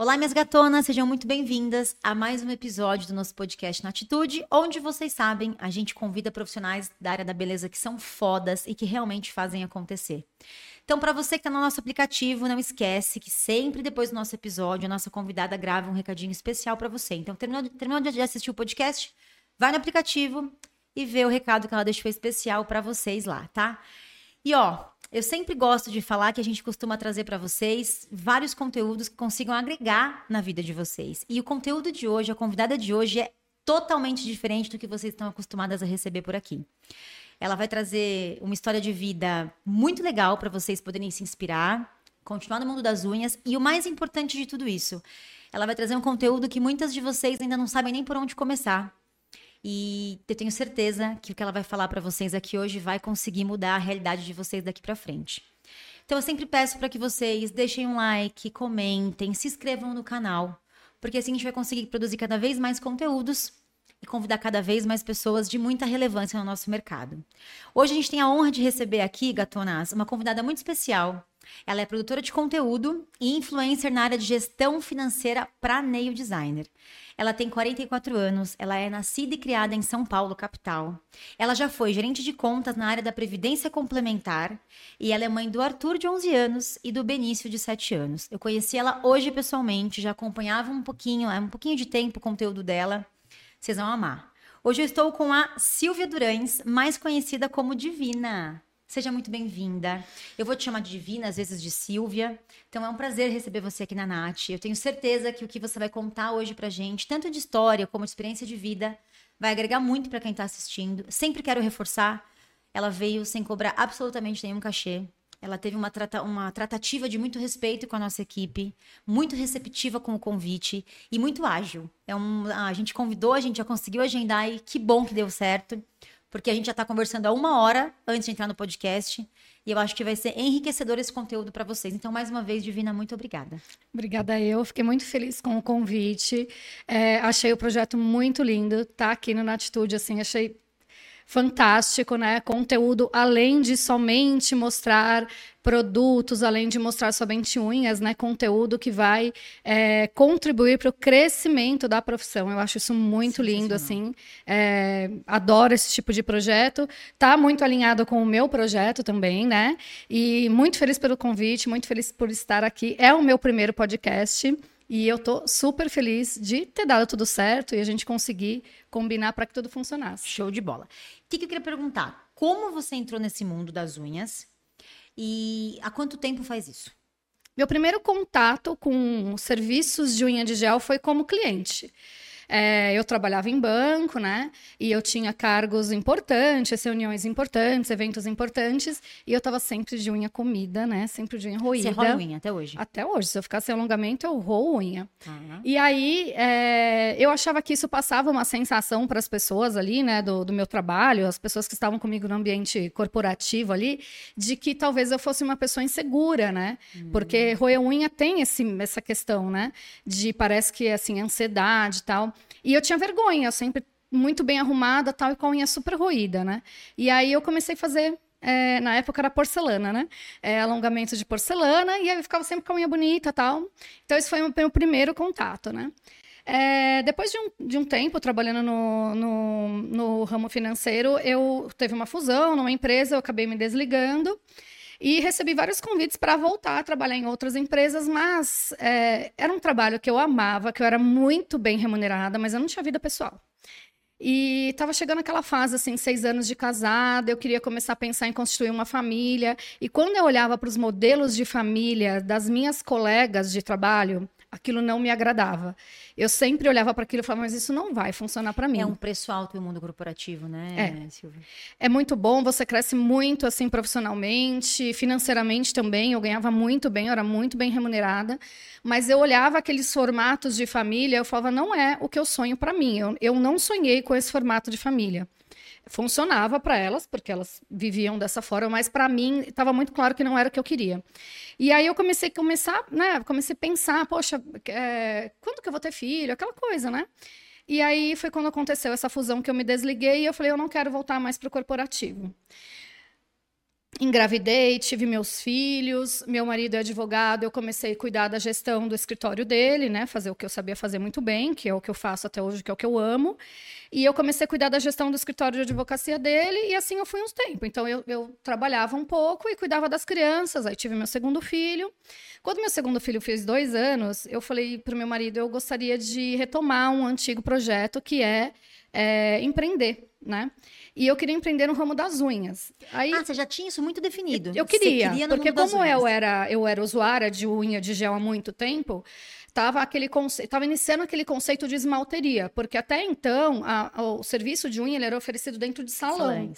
Olá, minhas gatonas, sejam muito bem-vindas a mais um episódio do nosso podcast Na Atitude, onde vocês sabem, a gente convida profissionais da área da beleza que são fodas e que realmente fazem acontecer. Então, para você que está no nosso aplicativo, não esquece que sempre depois do nosso episódio, a nossa convidada grava um recadinho especial para você. Então, terminou, de assistir o podcast, vai no aplicativo e vê o recado que ela deixou especial para vocês lá, tá? E ó, eu sempre gosto de falar que a gente costuma trazer para vocês vários conteúdos que consigam agregar na vida de vocês. E o conteúdo de hoje, a convidada de hoje é totalmente diferente do que vocês estão acostumadas a receber por aqui. Ela vai trazer uma história de vida muito legal para vocês poderem se inspirar, continuar no mundo das unhas e o mais importante de tudo isso, ela vai trazer um conteúdo que muitas de vocês ainda não sabem nem por onde começar. E eu tenho certeza que o que ela vai falar para vocês aqui hoje vai conseguir mudar a realidade de vocês daqui para frente. Então eu sempre peço para que vocês deixem um like, comentem, se inscrevam no canal, porque assim a gente vai conseguir produzir cada vez mais conteúdos e convidar cada vez mais pessoas de muita relevância no nosso mercado. Hoje a gente tem a honra de receber aqui, Gatonas, uma convidada muito especial. Ela é produtora de conteúdo e influencer na área de gestão financeira para nail designer. Ela tem 44 anos, ela é nascida e criada em São Paulo, capital. Ela já foi gerente de contas na área da Previdência Complementar e ela é mãe do Arthur, de 11 anos, e do Benício, de 7 anos. Eu conheci ela hoje pessoalmente, já acompanhava um pouquinho, é um pouquinho de tempo o conteúdo dela. Vocês vão amar. Hoje eu estou com a Silvia Durães, mais conhecida como Divina. Seja muito bem-vinda. Eu vou te chamar de Divina, às vezes de Silvia. Então é um prazer receber você aqui na Nath. Eu tenho certeza que o que você vai contar hoje pra gente, tanto de história como de experiência de vida, vai agregar muito para quem tá assistindo. Sempre quero reforçar, ela veio sem cobrar absolutamente nenhum cachê. Ela teve uma, trata uma tratativa de muito respeito com a nossa equipe, muito receptiva com o convite e muito ágil. É um, a gente convidou, a gente já conseguiu agendar e que bom que deu certo porque a gente já está conversando há uma hora antes de entrar no podcast. E eu acho que vai ser enriquecedor esse conteúdo para vocês. Então, mais uma vez, Divina, muito obrigada. Obrigada eu. Fiquei muito feliz com o convite. É, achei o projeto muito lindo. Tá aqui no Natitude, assim, achei fantástico, né? Conteúdo além de somente mostrar produtos, além de mostrar somente unhas, né? Conteúdo que vai é, contribuir para o crescimento da profissão. Eu acho isso muito lindo, assim. É, adoro esse tipo de projeto. Tá muito alinhado com o meu projeto também, né? E muito feliz pelo convite, muito feliz por estar aqui. É o meu primeiro podcast. E eu tô super feliz de ter dado tudo certo e a gente conseguir combinar para que tudo funcionasse. Show de bola. O que, que eu queria perguntar? Como você entrou nesse mundo das unhas e há quanto tempo faz isso? Meu primeiro contato com serviços de unha de gel foi como cliente. É, eu trabalhava em banco, né? E eu tinha cargos importantes, reuniões importantes, eventos importantes. E eu tava sempre de unha comida, né? Sempre de unha roída. Você rola unha até hoje? Até hoje. Se eu ficar sem alongamento, eu roo unha. Uhum. E aí, é, eu achava que isso passava uma sensação para as pessoas ali, né? Do, do meu trabalho, as pessoas que estavam comigo no ambiente corporativo ali, de que talvez eu fosse uma pessoa insegura, né? Uhum. Porque roer unha tem esse, essa questão, né? De parece que, assim, ansiedade e tal. E eu tinha vergonha, sempre muito bem arrumada, tal, e com a unha super roída, né? E aí eu comecei a fazer é, na época era porcelana, né? É, alongamento de porcelana, e aí eu ficava sempre com a unha bonita tal. Então, esse foi o meu primeiro contato, né? É, depois de um, de um tempo trabalhando no, no, no, ramo financeiro, eu teve uma fusão numa empresa, eu acabei me desligando. E recebi vários convites para voltar a trabalhar em outras empresas, mas é, era um trabalho que eu amava, que eu era muito bem remunerada, mas eu não tinha vida pessoal. E estava chegando aquela fase, assim, seis anos de casada, eu queria começar a pensar em constituir uma família. E quando eu olhava para os modelos de família das minhas colegas de trabalho, aquilo não me agradava. Eu sempre olhava para aquilo e falava, mas isso não vai funcionar para mim. É um preço alto no mundo corporativo, né, é. Silvia? É muito bom, você cresce muito assim profissionalmente, financeiramente também. Eu ganhava muito bem, eu era muito bem remunerada, mas eu olhava aqueles formatos de família, eu falava, não é o que eu sonho para mim. Eu, eu não sonhei com esse formato de família funcionava para elas, porque elas viviam dessa forma, mas para mim estava muito claro que não era o que eu queria. E aí eu comecei a começar, né, comecei a pensar, poxa, é, quando que eu vou ter filho? Aquela coisa, né? E aí foi quando aconteceu essa fusão que eu me desliguei e eu falei, eu não quero voltar mais para o corporativo. Engravidei, tive meus filhos, meu marido é advogado, eu comecei a cuidar da gestão do escritório dele, né, fazer o que eu sabia fazer muito bem, que é o que eu faço até hoje, que é o que eu amo. E eu comecei a cuidar da gestão do escritório de advocacia dele, e assim eu fui uns tempos. Então eu, eu trabalhava um pouco e cuidava das crianças, aí tive meu segundo filho. Quando meu segundo filho fez dois anos, eu falei para o meu marido, eu gostaria de retomar um antigo projeto que é, é empreender, né? E eu queria empreender no ramo das unhas. Aí, ah, você já tinha isso muito definido. Eu queria, queria porque como eu era, eu era usuária de unha de gel há muito tempo, estava aquele estava iniciando aquele conceito de esmalteria, porque até então a, a, o serviço de unha ele era oferecido dentro de salão.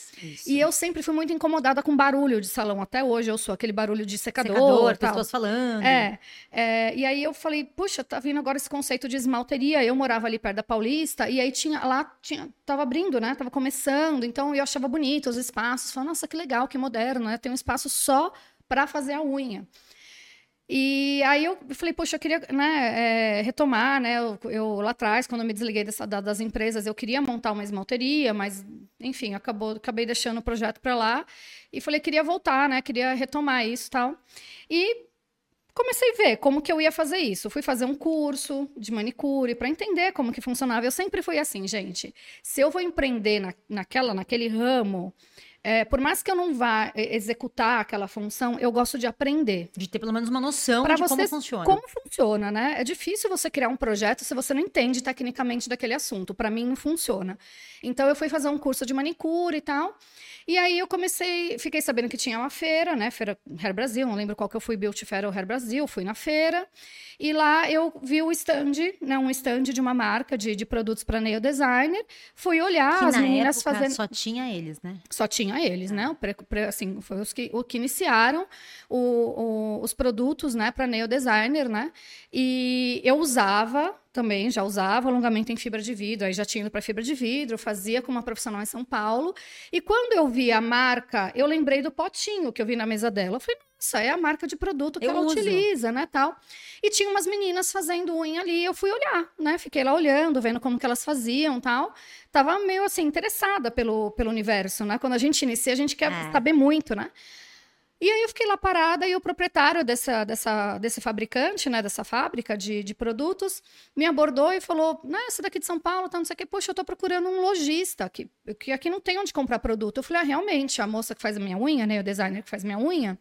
e eu sempre fui muito incomodada com barulho de salão. Até hoje eu sou aquele barulho de secador, secador tal. pessoas falando. É, é, e aí eu falei, puxa, tá vindo agora esse conceito de esmalteria. Eu morava ali perto da Paulista e aí tinha lá tinha tava abrindo, né? Tava começando, então eu achava bonito os espaços. Falei, nossa, que legal, que moderno, né? Tem um espaço só para fazer a unha. E aí eu falei, poxa, eu queria né, é, retomar, né? Eu, eu, lá atrás, quando eu me desliguei dessa, das empresas, eu queria montar uma esmalteria, mas enfim, acabou, acabei deixando o projeto para lá e falei, queria voltar, né? Queria retomar isso e tal. E comecei a ver como que eu ia fazer isso. Fui fazer um curso de manicure para entender como que funcionava. Eu sempre fui assim, gente. Se eu vou empreender na, naquela, naquele ramo, é, por mais que eu não vá é, executar aquela função, eu gosto de aprender. De ter pelo menos uma noção pra de como funciona. Como funciona, né? É difícil você criar um projeto se você não entende tecnicamente daquele assunto. Para mim, não funciona. Então, eu fui fazer um curso de manicure e tal. E aí, eu comecei, fiquei sabendo que tinha uma feira, né? Feira Hair Brasil, não lembro qual que eu fui, Beauty Fair ou Hair Brasil. Fui na feira. E lá eu vi o stand, né? Um stand de uma marca de, de produtos para nail designer. Fui olhar que as meninas fazendo. Só tinha eles, né? Só tinha eles, né? O, assim, foi os que, o que iniciaram o, o, os produtos, né, para nail designer, né? E eu usava também, já usava alongamento em fibra de vidro, aí já tinha ido para fibra de vidro, fazia com uma profissional em São Paulo. E quando eu vi a marca, eu lembrei do potinho que eu vi na mesa dela. Eu falei, nossa, é a marca de produto que eu ela uso. utiliza, né, tal. E tinha umas meninas fazendo unha ali, eu fui olhar, né? Fiquei lá olhando, vendo como que elas faziam, tal. Tava meio assim interessada pelo, pelo universo, né? Quando a gente inicia, a gente quer é. saber muito, né? E aí eu fiquei lá parada e o proprietário dessa, dessa, desse fabricante, né, dessa fábrica de, de produtos, me abordou e falou, né, essa daqui de São Paulo, tá, não sei o que, poxa, eu tô procurando um lojista, que, que aqui não tem onde comprar produto. Eu falei, ah, realmente, a moça que faz a minha unha, né, o designer que faz minha unha,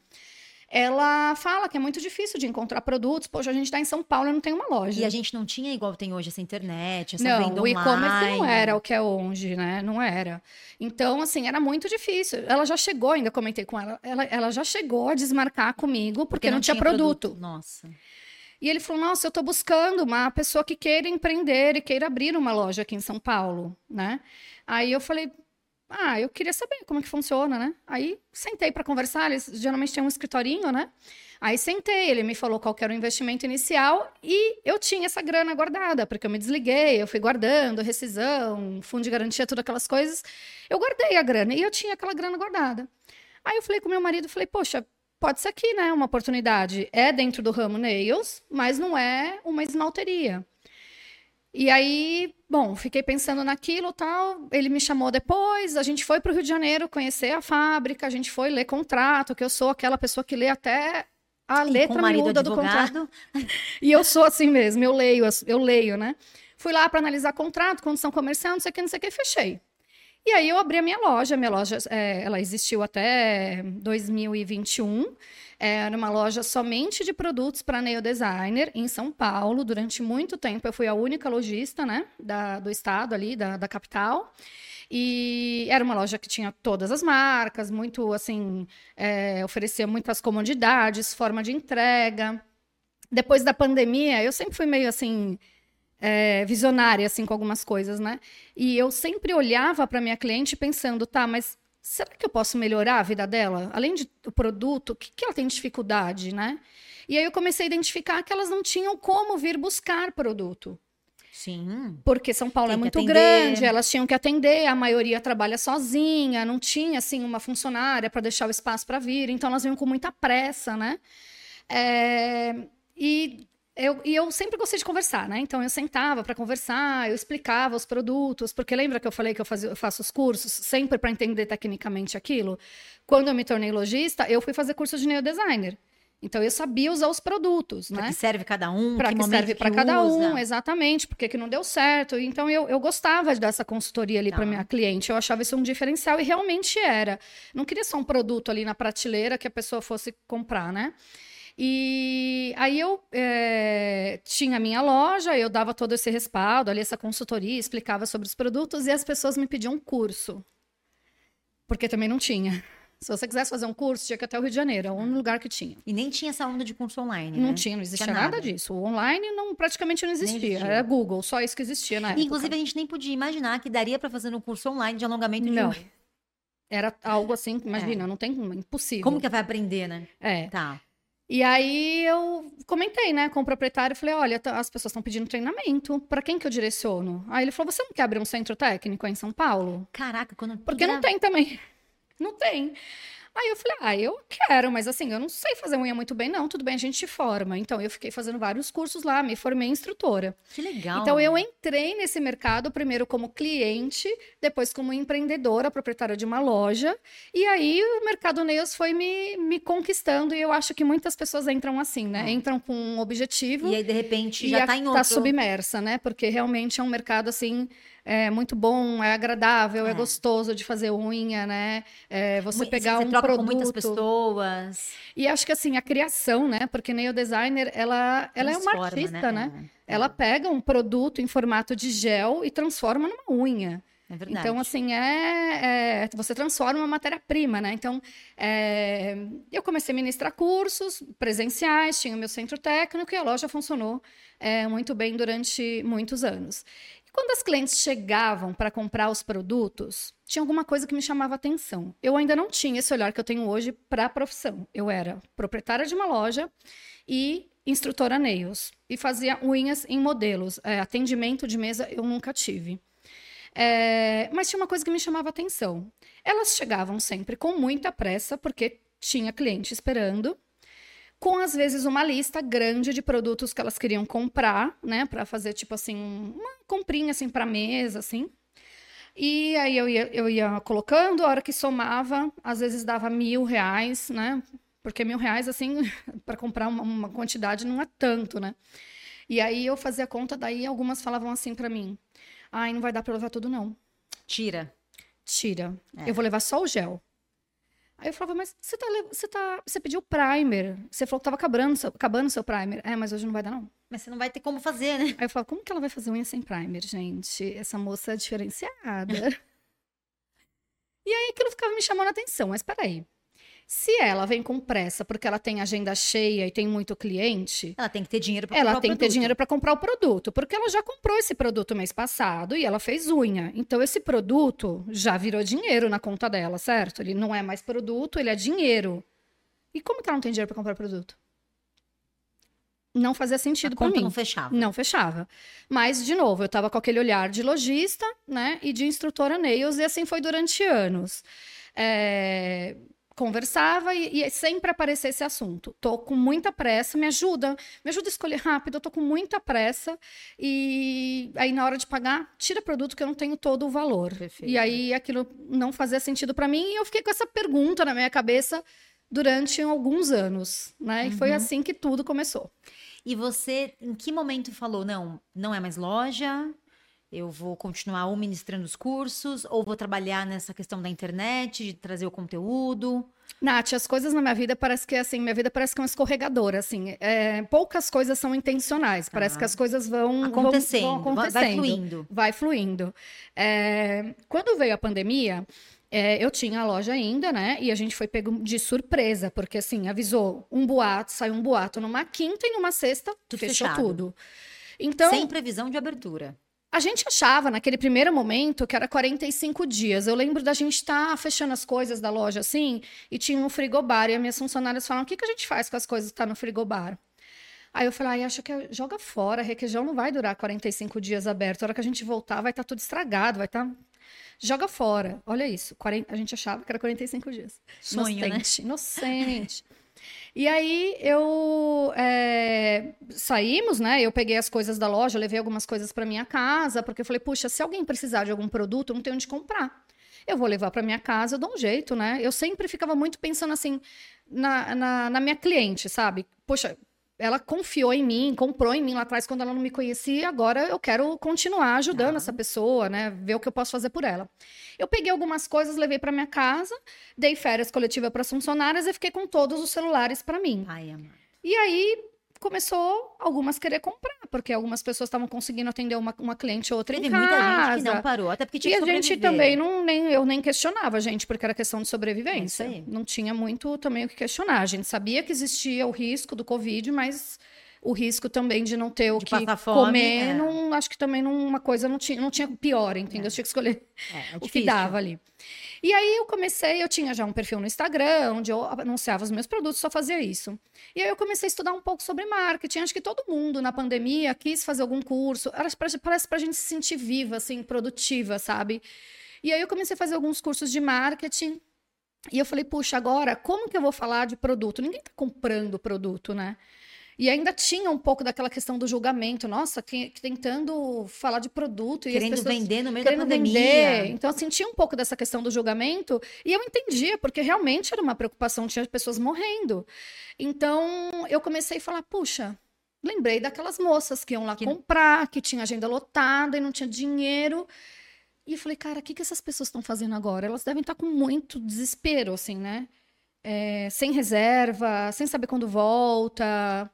ela fala que é muito difícil de encontrar produtos. Poxa, a gente está em São Paulo e não tem uma loja. E a gente não tinha igual tem hoje essa internet, essa não, venda o e-commerce não era o que é hoje, né? Não era. Então, assim, era muito difícil. Ela já chegou, ainda comentei com ela, ela, ela já chegou a desmarcar comigo porque, porque não, não, tinha, tinha produto. produto. Nossa. E ele falou: Nossa, eu estou buscando uma pessoa que queira empreender e queira abrir uma loja aqui em São Paulo, né? Aí eu falei: ah, eu queria saber como é que funciona, né? Aí sentei para conversar, eles geralmente têm um escritorinho, né? Aí sentei, ele me falou qual era o investimento inicial e eu tinha essa grana guardada, porque eu me desliguei, eu fui guardando, rescisão, fundo de garantia, todas aquelas coisas. Eu guardei a grana e eu tinha aquela grana guardada. Aí eu falei com meu marido, falei, poxa, pode ser aqui, né, uma oportunidade. É dentro do ramo nails, mas não é uma esmalteria. E aí, bom, fiquei pensando naquilo tal. Ele me chamou depois, a gente foi para o Rio de Janeiro conhecer a fábrica, a gente foi ler contrato, que eu sou aquela pessoa que lê até a e letra miúda do contrato. e eu sou assim mesmo, eu leio, eu leio, né? Fui lá para analisar contrato, condição comercial, não sei o que, não sei o que, fechei. E aí eu abri a minha loja, minha loja, é, ela existiu até 2021. Era uma loja somente de produtos para nail designer em São Paulo. Durante muito tempo eu fui a única lojista, né, da, do estado ali, da, da capital. E era uma loja que tinha todas as marcas, muito assim, é, oferecia muitas comodidades, forma de entrega. Depois da pandemia, eu sempre fui meio assim, é, visionária assim com algumas coisas, né? E eu sempre olhava para minha cliente pensando, tá, mas será que eu posso melhorar a vida dela? Além do produto, o que, que ela tem dificuldade, né? E aí eu comecei a identificar que elas não tinham como vir buscar produto. Sim. Porque São Paulo é muito atender. grande, elas tinham que atender, a maioria trabalha sozinha, não tinha assim uma funcionária para deixar o espaço para vir, então elas vinham com muita pressa, né? É... E eu, e eu sempre gostei de conversar, né? Então eu sentava para conversar, eu explicava os produtos, porque lembra que eu falei que eu, fazia, eu faço os cursos sempre para entender tecnicamente aquilo? Quando eu me tornei lojista, eu fui fazer curso de neodesigner. Então eu sabia usar os produtos, pra né? que serve cada um, Para que, que, serve para cada um, exatamente, porque que não deu certo. Então eu, eu gostava dessa consultoria ali Tá. para minha cliente. Eu achava isso um diferencial e realmente era. Não queria só um produto ali na prateleira que a pessoa fosse comprar, né? E aí eu eh, tinha a minha loja, eu dava todo esse respaldo ali, essa consultoria, explicava sobre os produtos e as pessoas me pediam um curso. Porque também não tinha. Se você quisesse fazer um curso, tinha que ir até o Rio de Janeiro, é o único lugar que tinha. E nem tinha essa onda de curso online, Não né? tinha, não existia Tinha nada. nada. disso. O online não, praticamente não existia. existia. Era Google, só isso que existia na época. Inclusive, a gente nem podia imaginar que daria para fazer um curso online de alongamento de Não. unha. Era algo assim, imagina, não tem impossível. Como que vai aprender, né? É. Tá. E aí eu comentei, né, com o proprietário, falei, olha, tá- as pessoas estão pedindo treinamento, para quem que eu direciono? Aí ele falou, você não quer abrir um centro técnico em São Paulo? Caraca, quando. Porque não tem também. Não tem. Aí eu falei, ah, eu quero, mas assim, eu não sei fazer unha muito bem, não. Tudo bem, a gente te forma. Então eu fiquei fazendo vários cursos lá, me formei instrutora. Que legal. Então eu entrei nesse mercado primeiro como cliente, depois como empreendedora, proprietária de uma loja, e aí o mercado nails foi me, me conquistando e eu acho que muitas pessoas entram assim, né? Ah. Entram com um objetivo E aí, de repente, já a- tá em tá outro. submersa, né? Porque realmente é um mercado assim é muito bom, é agradável, é, É. gostoso de fazer unha, né? É, você pegar você um troca produto com muitas pessoas. e acho que assim a criação, né? Porque nail designer ela ela é uma transforma, artista, né? É, Ela pega um produto em formato de gel e transforma numa unha. É verdade. Então, assim, é, é- você transforma uma matéria-prima, né? Então, é, eu comecei a ministrar cursos presenciais, tinha o meu centro técnico e a loja funcionou é, muito bem durante muitos anos. E quando as clientes chegavam para comprar os produtos, tinha alguma coisa que me chamava atenção. Eu ainda não tinha esse olhar que eu tenho hoje para a profissão. Eu era proprietária de uma loja e instrutora nails e fazia unhas em modelos. É, atendimento de mesa eu nunca tive. É, mas tinha uma coisa que me chamava atenção. Elas chegavam sempre com muita pressa, porque tinha cliente esperando, com às vezes uma lista grande de produtos que elas queriam comprar, né, para fazer tipo assim uma comprinha assim para mesa, assim. E aí eu ia, eu ia colocando, a hora que somava, às vezes dava mil reais, né? Porque mil reais, assim, para comprar uma, uma quantidade não é tanto, né? E aí eu fazia conta, daí algumas falavam assim para mim: ai, não vai dar para levar tudo, não. Tira. Tira. É. Eu vou levar só o gel. Aí eu falava, mas você tá, você tá, você pediu primer. Você falou que tava acabando seu, acabando o seu primer. É, mas hoje não vai dar, não. Mas você não vai ter como fazer, né? Aí eu falava, como que ela vai fazer unha sem primer, gente? Essa moça é diferenciada. e aí aquilo ficava me chamando a atenção. Mas peraí. Se ela vem com pressa porque ela tem agenda cheia e tem muito cliente, Ela tem que ter dinheiro para ela tem que ter dinheiro para comprar o produto, porque ela já comprou esse produto mês passado e ela fez unha. Então esse produto já virou dinheiro na conta dela, certo? Ele não é mais produto, ele é dinheiro. E como que ela não tem dinheiro para comprar produto? Não fazia sentido para mim. não fechava. Não fechava. Mas, de novo, eu estava com aquele olhar de lojista, né? E de instrutora nails, e assim foi durante anos. É, Conversava e, e sempre aparecia esse assunto. Tô com muita pressa, me ajuda, me ajuda a escolher rápido, eu tô com muita pressa. E aí, na hora de pagar, tira produto que eu não tenho todo o valor. Perfeito. E aí aquilo não fazia sentido para mim, e eu fiquei com essa pergunta na minha cabeça durante alguns anos, né? E foi Uhum. assim que tudo começou. E você, em que momento falou, não, não é mais loja, eu vou continuar ou ministrando os cursos, ou vou trabalhar nessa questão da internet, de trazer o conteúdo? Nath, as coisas na minha vida parece que assim, minha vida parece que é uma escorregadora, assim. é, poucas coisas são intencionais. Parece Tá. que as coisas vão vão- Acontecendo, vão vai- acontecendo. vai fluindo. Vai fluindo. É, quando veio a pandemia, é, eu tinha a loja ainda, né? E a gente foi pego de surpresa, porque assim, avisou um boato, saiu um boato numa quinta e numa sexta, Tudo fechou fechado. tudo. Então, Sem previsão de abertura. A gente achava naquele primeiro momento que era 45 dias. Eu lembro da gente estar fechando as coisas da loja assim, e tinha um frigobar, e as minhas funcionárias falaram: o que, que a gente faz com as coisas que tá no frigobar? Aí eu falei, ai, acho que é- joga fora, requeijão não vai durar 45 dias aberto. A hora que a gente voltar, vai estar tudo estragado, vai estar. Joga fora. Olha isso. 40 A gente achava que era 45 dias. Sonho, né? inocente, inocente. E aí eu é, saímos, né? Eu peguei as coisas da loja, levei algumas coisas para minha casa, porque eu falei, puxa, se alguém precisar de algum produto, não tem onde comprar. Eu vou levar para minha casa, eu dou um jeito, né? Eu sempre ficava muito pensando assim na, na, na minha cliente, sabe? Poxa, ela confiou em mim, comprou em mim lá atrás quando ela não me conhecia, agora eu quero continuar ajudando ah. essa pessoa, né? Ver o que eu posso fazer por ela. Eu peguei algumas coisas, levei para minha casa, dei férias coletiva para as funcionárias e fiquei com todos os celulares para mim. Ai, E aí começou algumas querer comprar, porque algumas pessoas estavam conseguindo atender uma, uma cliente ou outra Teve em casa. muita gente que não parou, até porque tinha E a gente também não nem eu nem questionava, gente, porque era questão de sobrevivência. É não tinha muito também o que questionar. A gente sabia que existia o risco do Covid, mas o risco também de não ter o de que fome, comer, é. não, acho que também não, uma coisa não tinha, não tinha pior, entendeu? É. tinha que escolher é, é o que dava ali. E aí eu comecei, eu tinha já um perfil no Instagram, onde eu anunciava os meus produtos, só fazia isso. E aí eu comecei a estudar um pouco sobre marketing. Acho que todo mundo na pandemia quis fazer algum curso. Parece para a gente se sentir viva, assim, produtiva, sabe? E aí eu comecei a fazer alguns cursos de marketing. E eu falei, puxa, agora como que eu vou falar de produto? Ninguém está comprando produto, né? E ainda tinha um pouco daquela questão do julgamento. Nossa, que, tentando falar de produto. Querendo e pessoas, vender no meio da pandemia. Vender. Então, assim, tinha um pouco dessa questão do julgamento. E eu entendia, porque realmente era uma preocupação. Tinha pessoas morrendo. Então, eu comecei a falar, puxa... Lembrei daquelas moças que iam lá que... comprar, que tinha agenda lotada e não tinha dinheiro. E eu falei, cara, o que, que essas pessoas estão fazendo agora? Elas devem estar com muito desespero, assim, né? É, sem reserva, sem saber quando volta.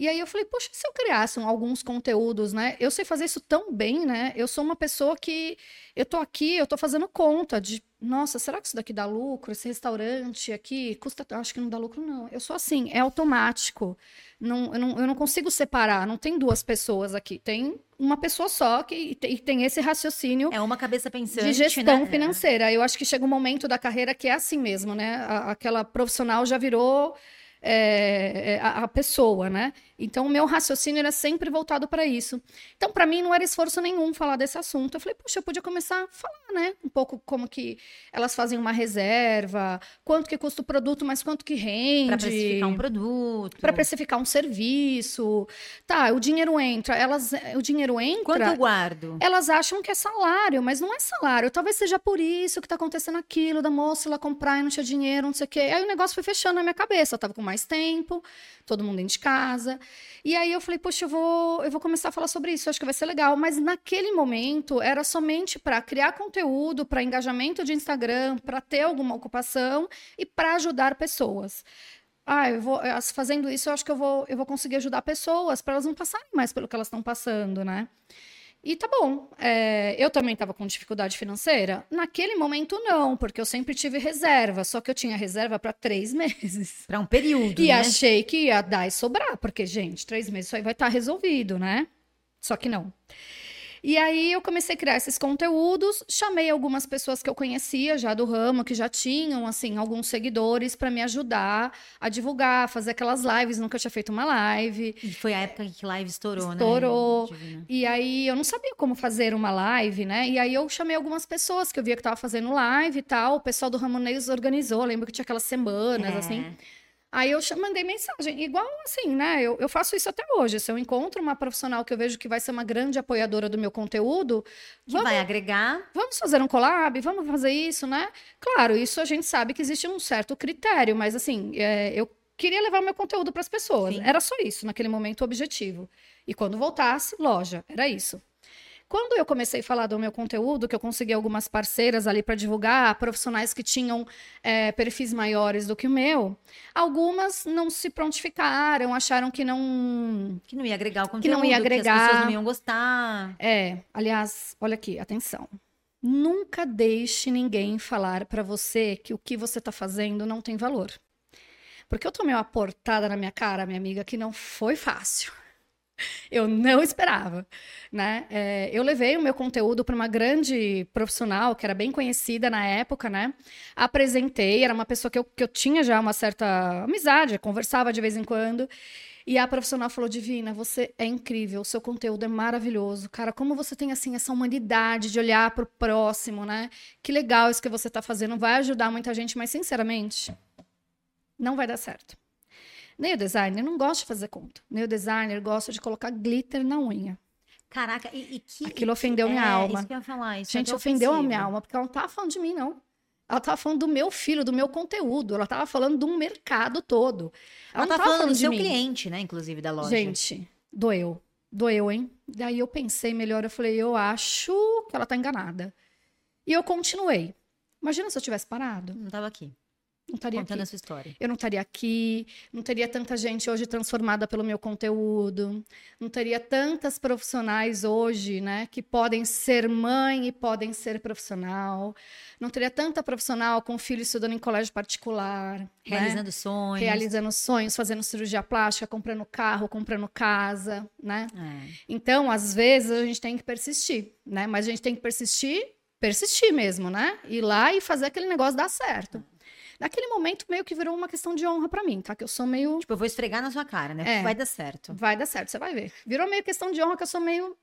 E aí eu falei, poxa, se eu criasse alguns conteúdos, né? Eu sei fazer isso tão bem, né? Eu sou uma pessoa que eu tô aqui, eu tô fazendo conta de, nossa, será que isso daqui dá lucro? Esse restaurante aqui custa, acho que não dá lucro não. Eu sou assim, é automático. Não, eu, não, eu não consigo separar, não tem duas pessoas aqui, tem uma pessoa só que tem, tem esse raciocínio. É uma cabeça pensante. De gestão né? financeira. Eu acho que chega um momento da carreira que é assim mesmo, né? aquela profissional já virou é, é, a, a, pessoa, né? Então, o meu raciocínio era sempre voltado para isso. Então, para mim, não era esforço nenhum falar desse assunto. Eu falei, puxa, eu podia começar a falar, né? Um pouco como que elas fazem uma reserva, quanto que custa o produto, mas quanto que rende. Para precificar um produto. Para precificar um serviço. Tá, o dinheiro entra. Elas, o dinheiro entra. Quanto eu guardo? Elas acham que é salário, mas não é salário. Talvez seja por isso que tá acontecendo aquilo, da moça lá comprar e não tinha dinheiro, não sei o quê. Aí o negócio foi fechando na minha cabeça. Eu tava com mais tempo, todo mundo dentro de casa. E aí eu falei, poxa, eu vou, eu vou começar a falar sobre isso, acho que vai ser legal. Mas naquele momento era somente para criar conteúdo, para engajamento de Instagram, para ter alguma ocupação e para ajudar pessoas. Ah, eu vou fazendo isso, eu acho que eu vou, eu vou conseguir ajudar pessoas para elas não passarem mais pelo que elas estão passando, né? E tá bom. É, eu também estava com dificuldade financeira? Naquele momento, não, porque eu sempre tive reserva. Só que eu tinha reserva para três meses. Para um período. E né? achei que ia dar e sobrar, porque, gente, três meses isso aí vai estar tá resolvido, né? Só que não. E aí eu comecei a criar esses conteúdos, chamei algumas pessoas que eu conhecia já do ramo, que já tinham, assim, alguns seguidores para me ajudar a divulgar, fazer aquelas lives. Nunca tinha feito uma live. E foi a época que live estourou, estourou. né? Estourou. E aí eu não sabia como fazer uma live, né? E aí eu chamei algumas pessoas que eu via que tava fazendo live e tal. O pessoal do Ramonês organizou. lembro que tinha aquelas semanas, é. assim. Aí eu mandei mensagem, igual assim, né? Eu, eu faço isso até hoje. Se eu encontro uma profissional que eu vejo que vai ser uma grande apoiadora do meu conteúdo, que vamos, vai agregar. Vamos fazer um collab, vamos fazer isso, né? Claro, isso a gente sabe que existe um certo critério, mas assim, é, eu queria levar meu conteúdo para as pessoas. Sim. Era só isso, naquele momento, o objetivo. E quando voltasse, loja, era isso. Quando eu comecei a falar do meu conteúdo, que eu consegui algumas parceiras ali para divulgar, profissionais que tinham é, perfis maiores do que o meu, algumas não se prontificaram, acharam que não. Que não ia agregar o conteúdo, que não ia agregar. Que as pessoas não iam gostar. É, aliás, olha aqui, atenção. Nunca deixe ninguém falar para você que o que você está fazendo não tem valor. Porque eu tomei uma portada na minha cara, minha amiga, que não foi fácil. Eu não esperava, né? É, eu levei o meu conteúdo para uma grande profissional que era bem conhecida na época, né? Apresentei, era uma pessoa que eu, que eu tinha já uma certa amizade, conversava de vez em quando. E a profissional falou: Divina, você é incrível, o seu conteúdo é maravilhoso. Cara, como você tem assim essa humanidade de olhar para o próximo, né? Que legal isso que você está fazendo, vai ajudar muita gente, mas sinceramente, não vai dar certo. Nail designer não gosta de fazer conta. Nail designer gosta de colocar glitter na unha. Caraca, e, e que. Aquilo ofendeu minha é, alma. Isso que eu ia falar, isso Gente, é ofendeu a minha alma, porque ela não tava falando de mim, não. Ela tava falando do meu filho, do meu conteúdo. Ela tava falando do mercado todo. Ela não tá tava falando do de seu mim. cliente, né? Inclusive, da loja. Gente, doeu. Doeu, hein? Daí eu pensei melhor, eu falei, eu acho que ela tá enganada. E eu continuei. Imagina se eu tivesse parado. Não tava aqui, Não estaria contando aqui. a sua história. Eu não estaria aqui, não teria tanta gente hoje transformada pelo meu conteúdo, não teria tantas profissionais hoje, né, que podem ser mãe e podem ser profissional, não teria tanta profissional com filho estudando em colégio particular, né? Realizando sonhos. realizando sonhos, fazendo cirurgia plástica, comprando carro, comprando casa, né? É. Então, às vezes, a gente tem que persistir, né? Mas a gente tem que persistir, persistir mesmo, né? Ir lá e fazer aquele negócio dar certo. Naquele momento, meio que virou uma questão de honra pra mim, tá? Que eu sou meio. Tipo, eu vou esfregar na sua cara, né? É. Vai dar certo. Vai dar certo, você vai ver. Virou meio questão de honra que eu sou meio.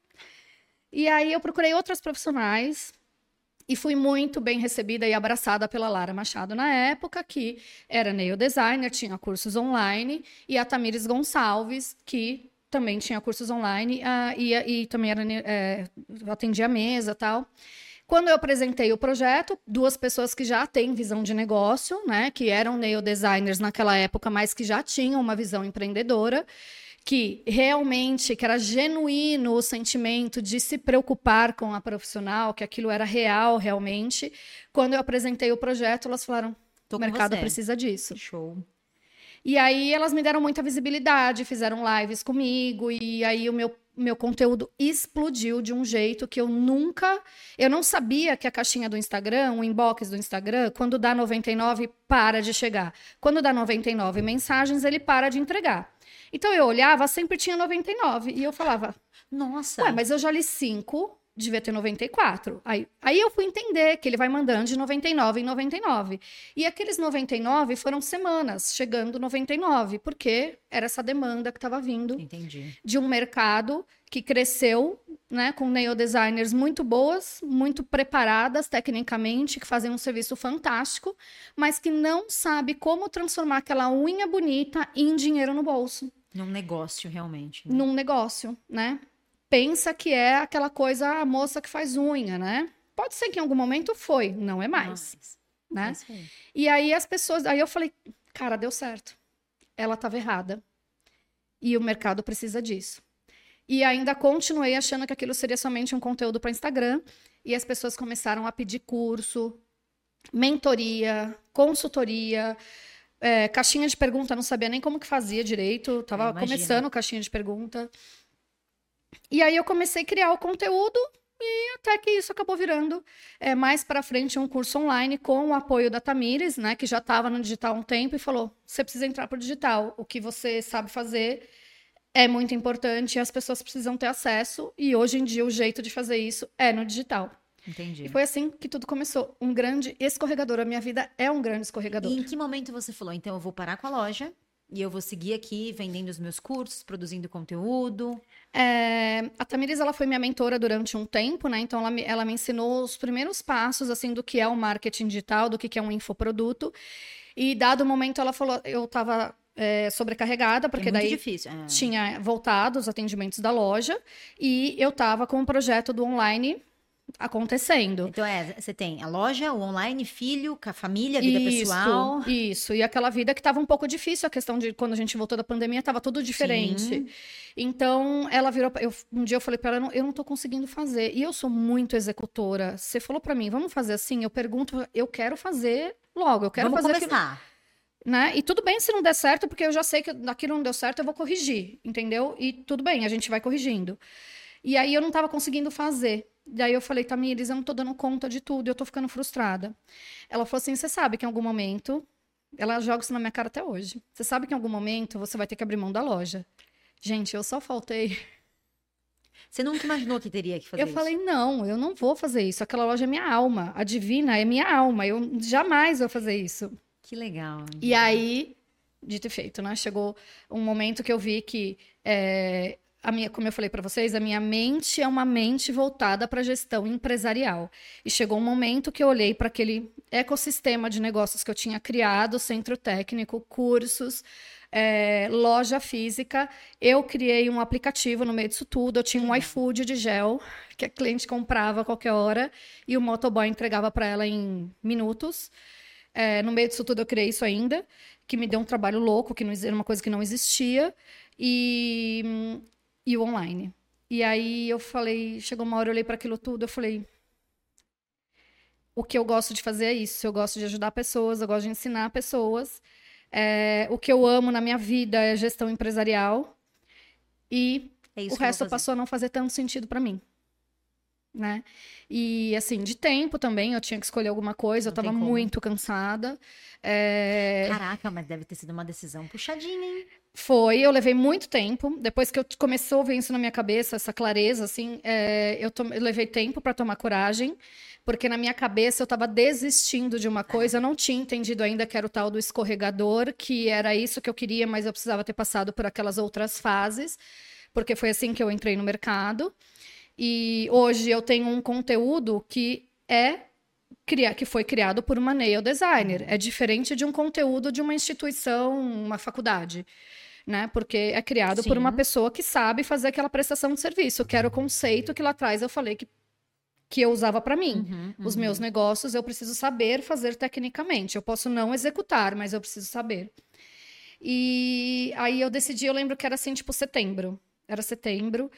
E aí eu procurei outras profissionais e fui muito bem recebida e abraçada pela Lara Machado na época, que era nail designer, tinha cursos online, e a Tamires Gonçalves, que também tinha cursos online ah, e, e também era, é, atendia a mesa e tal. Quando eu apresentei o projeto, duas pessoas que já têm visão de negócio, né, que eram nail designers naquela época, mas que já tinham uma visão empreendedora, que realmente, que era genuíno o sentimento de se preocupar com a profissional, que aquilo era real realmente. Quando eu apresentei o projeto, elas falaram: o mercado você. precisa disso. Show. E aí elas me deram muita visibilidade, fizeram lives comigo, e aí o meu, meu conteúdo explodiu de um jeito que eu nunca. Eu não sabia que a caixinha do Instagram, o inbox do Instagram, quando dá 99, para de chegar. Quando dá 99 mensagens, ele para de entregar. Então eu olhava, sempre tinha 99. E eu falava, Nossa. Ué, mas eu já li 5, devia ter 94. Aí, aí eu fui entender que ele vai mandando de 99 em 99. E aqueles 99 foram semanas chegando 99, porque era essa demanda que estava vindo Entendi. de um mercado que cresceu, né, com nail designers muito boas, muito preparadas tecnicamente, que fazem um serviço fantástico, mas que não sabe como transformar aquela unha bonita em dinheiro no bolso Num negócio, realmente. né? num negócio, né? Pensa que é aquela coisa, a moça que faz unha, né? Pode ser que em algum momento foi, não é mais, Mas, né? é. E aí as pessoas, aí eu falei, cara, deu certo. Ela estava errada. E o mercado precisa disso. E ainda continuei achando que aquilo seria somente um conteúdo para Instagram, e as pessoas começaram a pedir curso, mentoria, consultoria, é, caixinha de pergunta, não sabia nem como que fazia direito, tava É, começando caixinha de pergunta. E aí eu comecei a criar o conteúdo e até que isso acabou virando é, mais para frente um curso online com o apoio da Tamires, né, que já estava no digital há um tempo e falou: você precisa entrar para o digital, o que você sabe fazer é muito importante e as pessoas precisam ter acesso e hoje em dia o jeito de fazer isso é no digital. Entendi. E foi assim que tudo começou, um grande escorregador. A minha vida é um grande escorregador. E em que momento você falou, então eu vou parar com a loja e eu vou seguir aqui vendendo os meus cursos, produzindo conteúdo? É, a Tamires, ela foi minha mentora durante um tempo, né? Então, ela me, ela me ensinou os primeiros passos, assim, do que é o marketing digital, do que que é um infoproduto. E, dado o momento, ela falou... Eu estava sobrecarregada, porque é daí difícil. é. tinha voltado os atendimentos da loja. E eu estava com o projeto do online acontecendo. Então é, você tem a loja, o online, filho, com a família, vida pessoal. Isso, e aquela vida que estava um pouco difícil, a questão de quando a gente voltou da pandemia, estava tudo diferente. Sim. Então, ela virou, eu, um dia eu falei para ela, "Eu não- tô conseguindo fazer. E eu sou muito executora. Você falou para mim, vamos fazer assim? Eu pergunto, eu quero fazer logo, eu quero Vamos fazer aquilo, começar. né? E tudo bem se não der certo, porque eu já sei que aquilo não deu certo, eu vou corrigir, entendeu? E tudo bem, a gente vai corrigindo. E aí eu não estava conseguindo fazer. Daí eu falei, Tamires, eu não tô dando conta de tudo, eu tô ficando frustrada. Ela falou assim: você sabe que em algum momento. Ela joga isso na minha cara até hoje. Você sabe que em algum momento você vai ter que abrir mão da loja. Gente, eu só faltei. Você nunca imaginou que teria que fazer eu isso? falei, não, eu não vou fazer isso. Aquela loja é minha alma. A divina é minha alma. Eu jamais vou fazer isso. Que legal. E aí, dito e feito, né? Chegou um momento que eu vi que, é, a minha, como eu falei para vocês, a minha mente é uma mente voltada para a gestão empresarial. E chegou um momento que eu olhei para aquele ecossistema de negócios que eu tinha criado, centro técnico, cursos, é, loja física. Eu criei um aplicativo no meio disso tudo. Eu tinha um iFood de gel, que a cliente comprava a qualquer hora, e o motoboy entregava para ela em minutos. É, no meio disso tudo, eu criei isso ainda, que me deu um trabalho louco, que não era uma coisa que não existia, e, e o online. E aí eu falei, chegou uma hora, eu olhei para aquilo tudo, eu falei, o que eu gosto de fazer é isso. Eu gosto de ajudar pessoas, eu gosto de ensinar pessoas. É, o que eu amo na minha vida é gestão empresarial. E é o resto passou a não fazer tanto sentido para mim. Né? E assim, de tempo também, eu tinha que escolher alguma coisa, não eu tava muito cansada. É... Caraca, mas deve ter sido uma decisão puxadinha, hein? Foi, eu levei muito tempo. Depois que eu começou a ver isso na minha cabeça, essa clareza, assim, é, eu, eu, levei tempo para tomar coragem porque na minha cabeça eu estava desistindo de uma coisa, eu não tinha entendido ainda que era o tal do escorregador, que era isso que eu queria, mas eu precisava ter passado por aquelas outras fases, porque foi assim que eu entrei no mercado. E hoje eu tenho um conteúdo que é que foi criado por uma nail designer. É diferente de um conteúdo de uma instituição, uma faculdade. Né? Porque é criado Sim. por uma pessoa que sabe fazer aquela prestação de serviço, que era o conceito que lá atrás eu falei que que eu usava para mim. Uhum, uhum. Os meus negócios eu preciso saber fazer tecnicamente. Eu posso não executar, mas eu preciso saber. E aí eu decidi, eu lembro que era assim, tipo setembro. Era setembro,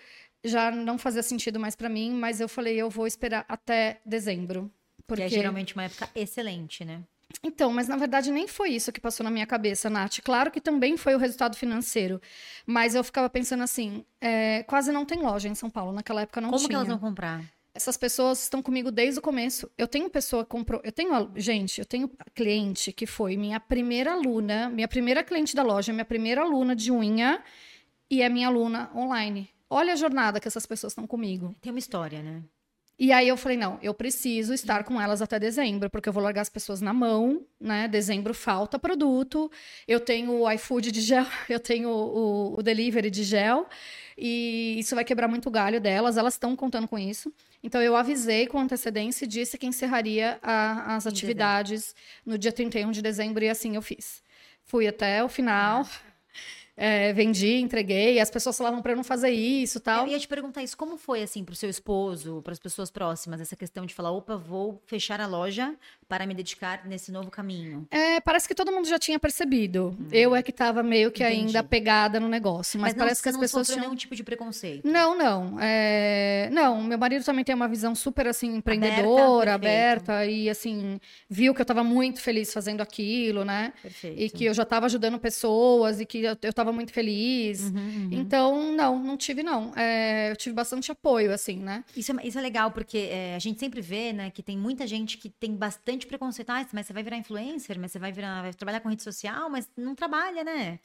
já não fazia sentido mais para mim, mas eu falei, eu vou esperar até dezembro. Porque... Que é geralmente uma época excelente, né? Então, mas na verdade nem foi isso que passou na minha cabeça, Nath. Claro que também foi o resultado financeiro. Mas eu ficava pensando assim: é, quase não tem loja em São Paulo. Naquela época não Como tinha. Como que elas vão comprar? essas pessoas estão comigo desde o começo. Eu tenho pessoa que comprou. Eu tenho, gente, eu tenho cliente que foi minha primeira aluna, minha primeira cliente da loja, minha primeira aluna de unha e é minha aluna online. Olha a jornada que essas pessoas estão comigo. Tem uma história, né? E aí eu falei, não, eu preciso estar com elas até dezembro, porque eu vou largar as pessoas na mão, né? Dezembro falta produto, eu tenho o iFood de gel, eu tenho o, o delivery de gel, e isso vai quebrar muito o galho delas, elas estão contando com isso. Então eu avisei com antecedência e disse que encerraria a, as atividades no dia 31 de dezembro, e assim eu fiz. Fui até o final. Ah é, vendi, entreguei, as pessoas falavam para eu não fazer isso tal. Eu ia te perguntar isso, como foi assim para o seu esposo, para as pessoas próximas, essa questão de falar, opa, vou fechar a loja para me dedicar nesse novo caminho? É, parece que todo mundo já tinha percebido. Hum. Eu é que estava meio que Entendi. ainda pegada no negócio, mas, mas não, parece que as pessoas tinham nenhum tipo de preconceito. Não, não, é... não. Meu marido também tem uma visão super assim empreendedora, aberta, aberta e assim viu que eu estava muito feliz fazendo aquilo, né? Perfeito. E que eu já estava ajudando pessoas e que eu estava estava muito feliz. Uhum, uhum. Então, não, não tive, não. É, eu tive bastante apoio, assim, né? Isso é, isso é legal, porque é, a gente sempre vê, né, que tem muita gente que tem bastante preconceito. Ah, mas você vai virar influencer, mas você vai, virar, vai trabalhar com rede social, mas não trabalha, né?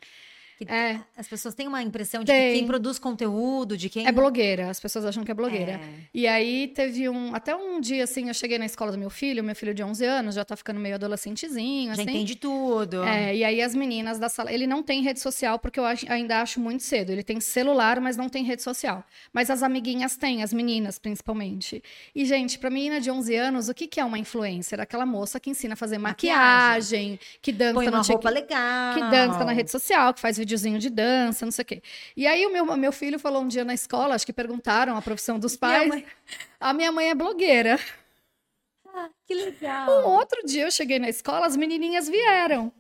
Que é. As pessoas têm uma impressão de Tem. que quem produz conteúdo, de quem. É blogueira, as pessoas acham que é blogueira. É. E aí teve um. Até um dia, assim, eu cheguei na escola do meu filho, meu filho de 11 anos, já tá ficando meio adolescentezinho. Já assim. entende tudo. É, e aí as meninas da sala. Ele não tem rede social, porque eu ainda acho muito cedo. Ele tem celular, mas não tem rede social. Mas as amiguinhas têm, as meninas principalmente. E, gente, pra menina de 11 anos, o que, que é uma influencer? Aquela moça que ensina a fazer maquiagem, maquiagem que dança Põe uma roupa legal. Que dança na rede social, que faz videozinho de dança não sei o quê. E aí o meu, meu filho falou um dia na escola, acho que perguntaram a profissão dos pais. Minha a minha mãe é blogueira. Ah, que legal. Um outro dia eu cheguei na escola, as menininhas vieram.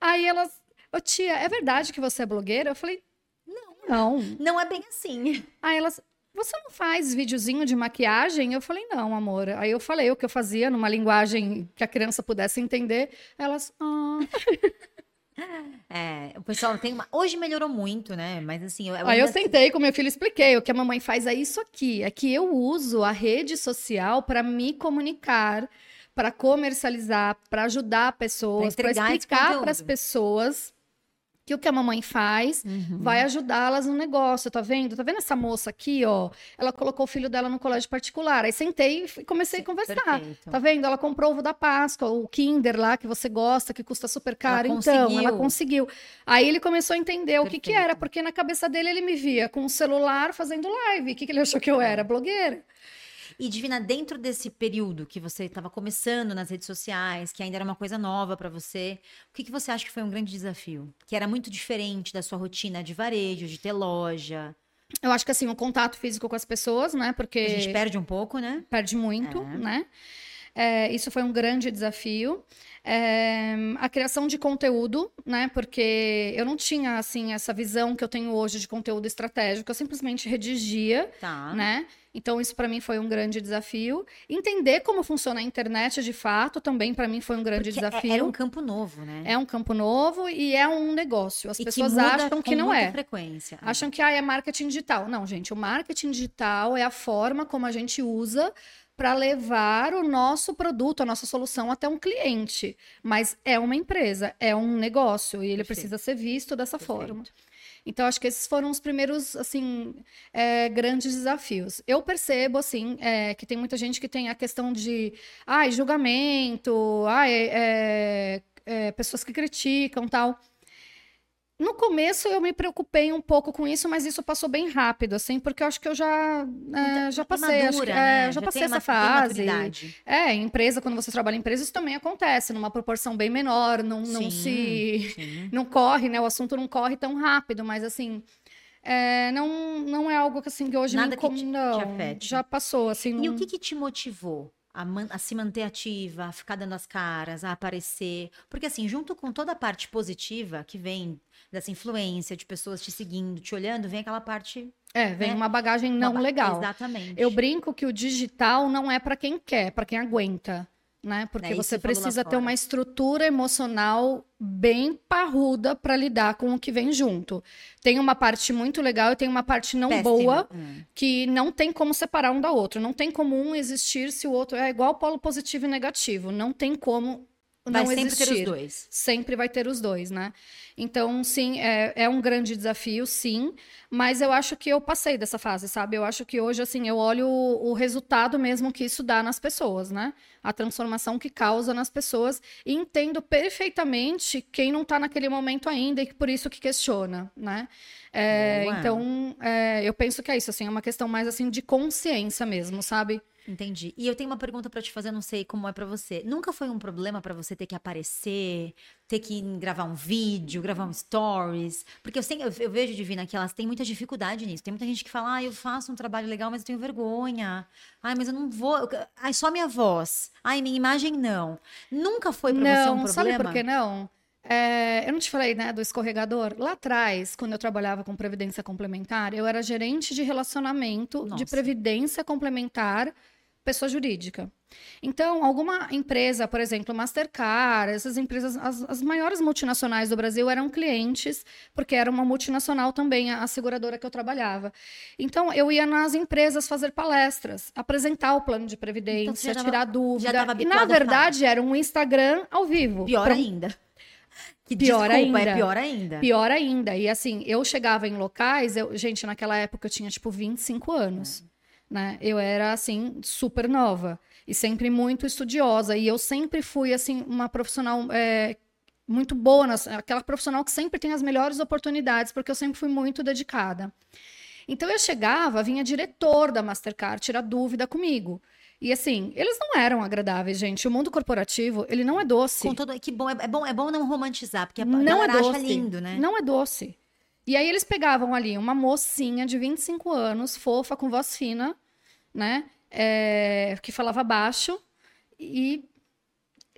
Aí elas, ô tia, é verdade que você é blogueira? Eu falei, não. Não. Não é bem assim. Aí elas, você não faz videozinho de maquiagem? Eu falei, não, amor. Aí eu falei o que eu fazia numa linguagem que a criança pudesse entender. Elas, ah. É, o pessoal tem uma. Hoje melhorou muito, né? Mas assim. Eu, eu Aí eu sentei com meu filho e expliquei. O que a mamãe faz é isso aqui: é que eu uso a rede social para me comunicar, para comercializar, para ajudar pessoas, para explicar para as pessoas que o que a mamãe faz uhum. vai ajudá-las no negócio, tá vendo? Tá vendo essa moça aqui, ó? Ela colocou o filho dela no colégio particular. Aí sentei e comecei Sim, a conversar. Perfeito. Tá vendo? Ela comprou o ovo da Páscoa, o Kinder lá que você gosta, que custa super caro. Ela então, ela conseguiu. Aí ele começou a entender perfeito. o que que era, porque na cabeça dele ele me via com o celular fazendo live. O que, que ele achou que eu era? Blogueira. E Divina, dentro desse período que você estava começando nas redes sociais, que ainda era uma coisa nova para você, o que, que você acha que foi um grande desafio? Que era muito diferente da sua rotina de varejo, de ter loja? Eu acho que assim, o contato físico com as pessoas, né? Porque. A gente perde um pouco, né? Perde muito, é. né? É, isso foi um grande desafio. É, a criação de conteúdo, né? Porque eu não tinha, assim, essa visão que eu tenho hoje de conteúdo estratégico. Eu simplesmente redigia, tá. né? Então, isso para mim foi um grande desafio. Entender como funciona a internet de fato também para mim foi um grande Porque é, desafio. É, é um campo novo, né? É um campo novo e é um negócio. As e pessoas que acham que não é. frequência. Acham que ah, é marketing digital. Não, gente, o marketing digital é a forma como a gente usa para levar o nosso produto, a nossa solução até um cliente. Mas é uma empresa, é um negócio e ele Perfeito. precisa ser visto dessa Perfeito. forma. Então, acho que esses foram os primeiros, assim, é, grandes desafios. Eu percebo, assim, é, que tem muita gente que tem a questão de, ai, julgamento, ai, é, é pessoas que criticam tal. No começo eu me preocupei um pouco com isso, mas isso passou bem rápido, assim, porque eu acho que eu já, é, já passei, madura, acho que, é, né? já, já passei essa fase. É, empresa, quando você trabalha em empresa, isso também acontece, numa proporção bem menor, não, sim, não se. Sim. Não corre, né? O assunto não corre tão rápido, mas assim. É, não, não é algo que, assim, que hoje Nada me que te, não, te afete. Já passou, assim. E não... o que, que te motivou? A, man, a, se manter ativa, a ficar dando as caras, a aparecer. Porque, assim, junto com toda a parte positiva que vem dessa influência de pessoas te seguindo, te olhando, vem aquela parte. É, vem né? uma bagagem não uma, legal. Exatamente. Eu brinco que o digital não é para quem quer, para quem aguenta né? Porque é você precisa ter uma estrutura emocional bem parruda para lidar com o que vem junto. Tem uma parte muito legal e tem uma parte não Péssima. boa hum. que não tem como separar um da outra. Não tem como um existir se o outro é igual polo positivo e negativo. Não tem como vai não sempre existir. ter os dois. Sempre vai ter os dois, né? Então, sim, é, é um grande desafio, sim. Mas eu acho que eu passei dessa fase, sabe? Eu acho que hoje, assim, eu olho o, o resultado mesmo que isso dá nas pessoas, né? A transformação que causa nas pessoas. E entendo perfeitamente quem não está naquele momento ainda e por isso que questiona, né? É, então, é, eu penso que é isso, assim, é uma questão mais, assim, de consciência mesmo, sabe? Entendi. E eu tenho uma pergunta para te fazer, não sei como é para você. Nunca foi um problema para você ter que aparecer, ter que gravar um vídeo, gravar um stories? Porque eu, sei, eu, eu, vejo, Divina, que elas têm muita dificuldade nisso. Tem muita gente que fala, ah, eu faço um trabalho legal, mas eu tenho vergonha. Ai, mas eu não vou. Ai, só minha voz. Ai, minha imagem não. Nunca foi para você um problema? Sabe por que não? É, eu não te falei, né, do escorregador? Lá atrás, quando eu trabalhava com previdência complementar, eu era gerente de relacionamento Nossa. de previdência complementar pessoa jurídica. Então, alguma empresa, por exemplo, Mastercard, essas empresas, as, as, maiores multinacionais do Brasil eram clientes, porque era uma multinacional também, a, a seguradora que eu trabalhava. Então, eu ia nas empresas fazer palestras, apresentar o plano de previdência, então, tirar dúvida. e, na verdade, era um Instagram ao vivo. Pior pra... ainda. Que pior desculpa, ainda. é pior ainda. Pior ainda. E assim, eu chegava em locais, eu, gente, naquela época eu tinha tipo 25 anos. É né? Eu era assim super nova e sempre muito estudiosa e eu sempre fui assim uma profissional é, muito boa, aquela profissional que sempre tem as melhores oportunidades porque eu sempre fui muito dedicada. Então eu chegava, vinha diretor da Mastercard tirar dúvida comigo. E assim, eles não eram agradáveis, gente. O mundo corporativo, ele não é doce. Com todo, que bom, é bom, é bom não romantizar, porque a não é doce. acha lindo, né? Não é doce. E aí eles pegavam ali uma mocinha de 25 anos, fofa, com voz fina, né? É, que falava baixo e,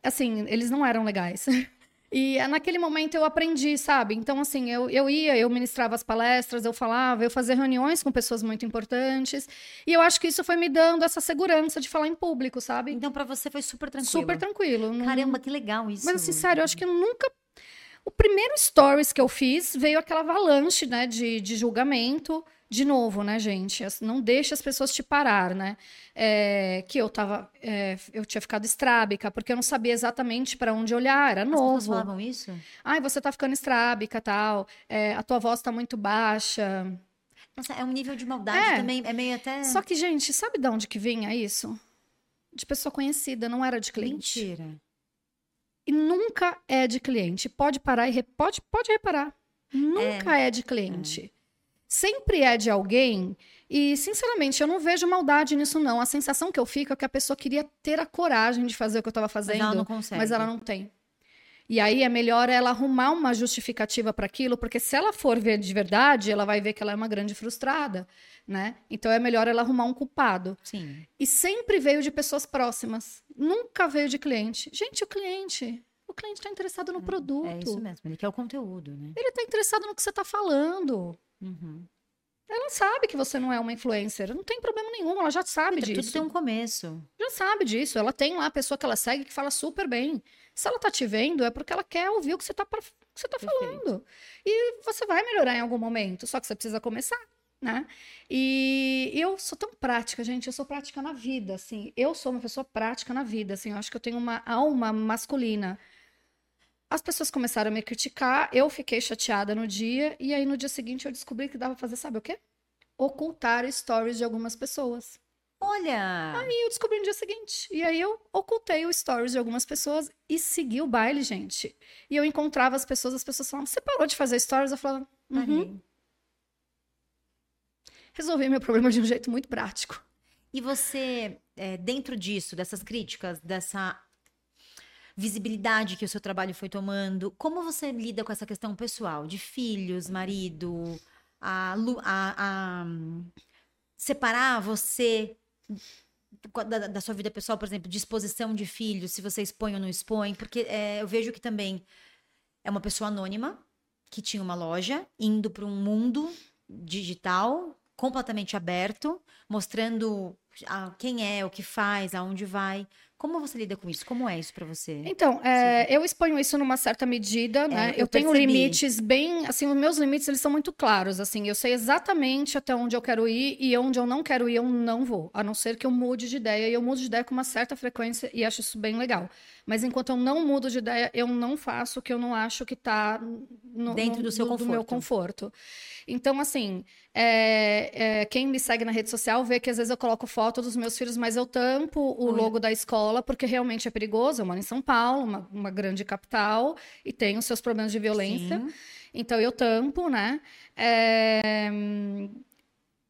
assim, eles não eram legais. E naquele momento eu aprendi, sabe? Então, assim, eu, eu ia, eu ministrava as palestras, eu falava, eu fazia reuniões com pessoas muito importantes. E eu acho que isso foi me dando essa segurança de falar em público, sabe? Então, para você foi super tranquilo. Super tranquilo. Caramba, que legal isso. Mas, assim, sério, eu acho que eu nunca o primeiro stories que eu fiz veio aquela avalanche, né, de, de julgamento. De novo, né, gente? Não deixa as pessoas te parar, né? É, que eu tava. É, eu tinha ficado estrábica, porque eu não sabia exatamente para onde olhar, era novo. As pessoas falavam isso? Ai, você tá ficando estrábica, tal. É, a tua voz tá muito baixa. Nossa, é um nível de maldade é. também, é meio até. Só que, gente, sabe de onde que vinha isso? De pessoa conhecida, não era de cliente. Mentira. E nunca é de cliente. Pode parar e re... pode, pode reparar. Nunca é, é de cliente. É. sempre é de alguém. E, sinceramente, eu não vejo maldade nisso, não. A sensação que eu fico é que a pessoa queria ter a coragem de fazer o que eu estava fazendo, mas ela não consegue. Mas ela não tem. E aí é melhor ela arrumar uma justificativa para aquilo, porque se ela for ver de verdade, ela vai ver que ela é uma grande frustrada, né? Então é melhor ela arrumar um culpado. Sim. E sempre veio de pessoas próximas. Nunca veio de cliente. Gente, o cliente, o cliente está interessado no produto. É isso mesmo, ele quer o conteúdo, né? Ele está interessado no que você está falando. Uhum. Ela sabe que você não é uma influencer. Não tem problema nenhum, ela já sabe disso. Tudo tem um começo. Já sabe disso. Ela tem lá a pessoa que ela segue que fala super bem. Se ela tá te vendo, é porque ela quer ouvir o que você tá, pra... você tá falando. E você vai melhorar em algum momento. Só que você precisa começar. Né? E eu sou tão prática, gente. Eu sou prática na vida, assim. Eu sou uma pessoa prática na vida, assim. Eu acho que eu tenho uma alma masculina. As pessoas começaram a me criticar, eu fiquei chateada no dia, e aí no dia seguinte eu descobri que dava pra fazer, sabe o quê? Ocultar stories de algumas pessoas. Olha! Aí eu descobri no dia seguinte. E aí eu ocultei o stories de algumas pessoas e segui o baile, gente. E eu encontrava as pessoas, as pessoas falavam, você parou de fazer stories? Eu falava, uhum. Resolvi meu problema de um jeito muito prático. E você, é, dentro disso, dessas críticas, dessa visibilidade que o seu trabalho foi tomando, como você lida com essa questão pessoal de filhos, marido, a, a, a separar você da, da, sua vida pessoal, por exemplo, disposição de filhos, se você expõe ou não expõe, porque é, eu vejo que também é uma pessoa anônima que tinha uma loja indo para um mundo digital completamente aberto, mostrando a, quem é, o que faz, aonde vai. Como você lida com isso? Como é isso para você? Então, é, eu exponho isso numa certa medida, é, né? Eu, eu tenho limites bem, assim, os meus limites eles são muito claros, assim, eu sei exatamente até onde eu quero ir e onde eu não quero ir eu não vou, a não ser que eu mude de ideia e eu mudo de ideia com uma certa frequência e acho isso bem legal. Mas enquanto eu não mudo de ideia, eu não faço o que eu não acho que está dentro do seu do, conforto. Do meu conforto. Então, assim, é, é, quem me segue na rede social vê que às vezes eu coloco foto dos meus filhos, mas eu tampo o logo da escola porque realmente é perigoso. Eu moro em São Paulo, uma, uma grande capital, e tem os seus problemas de violência. Sim. Então eu tampo, né? É...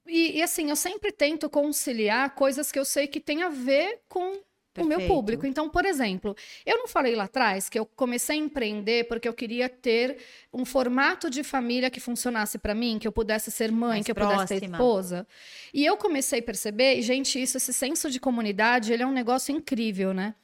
E, e, assim, eu sempre tento conciliar coisas que eu sei que tem a ver com Perfeito. o meu público. Então, por exemplo, eu não falei lá atrás que eu comecei a empreender porque eu queria ter um formato de família que funcionasse para mim, que eu pudesse ser mãe, Mais que eu próxima. pudesse ter esposa. E eu comecei a perceber, gente, isso, esse senso de comunidade, ele é um negócio incrível, né?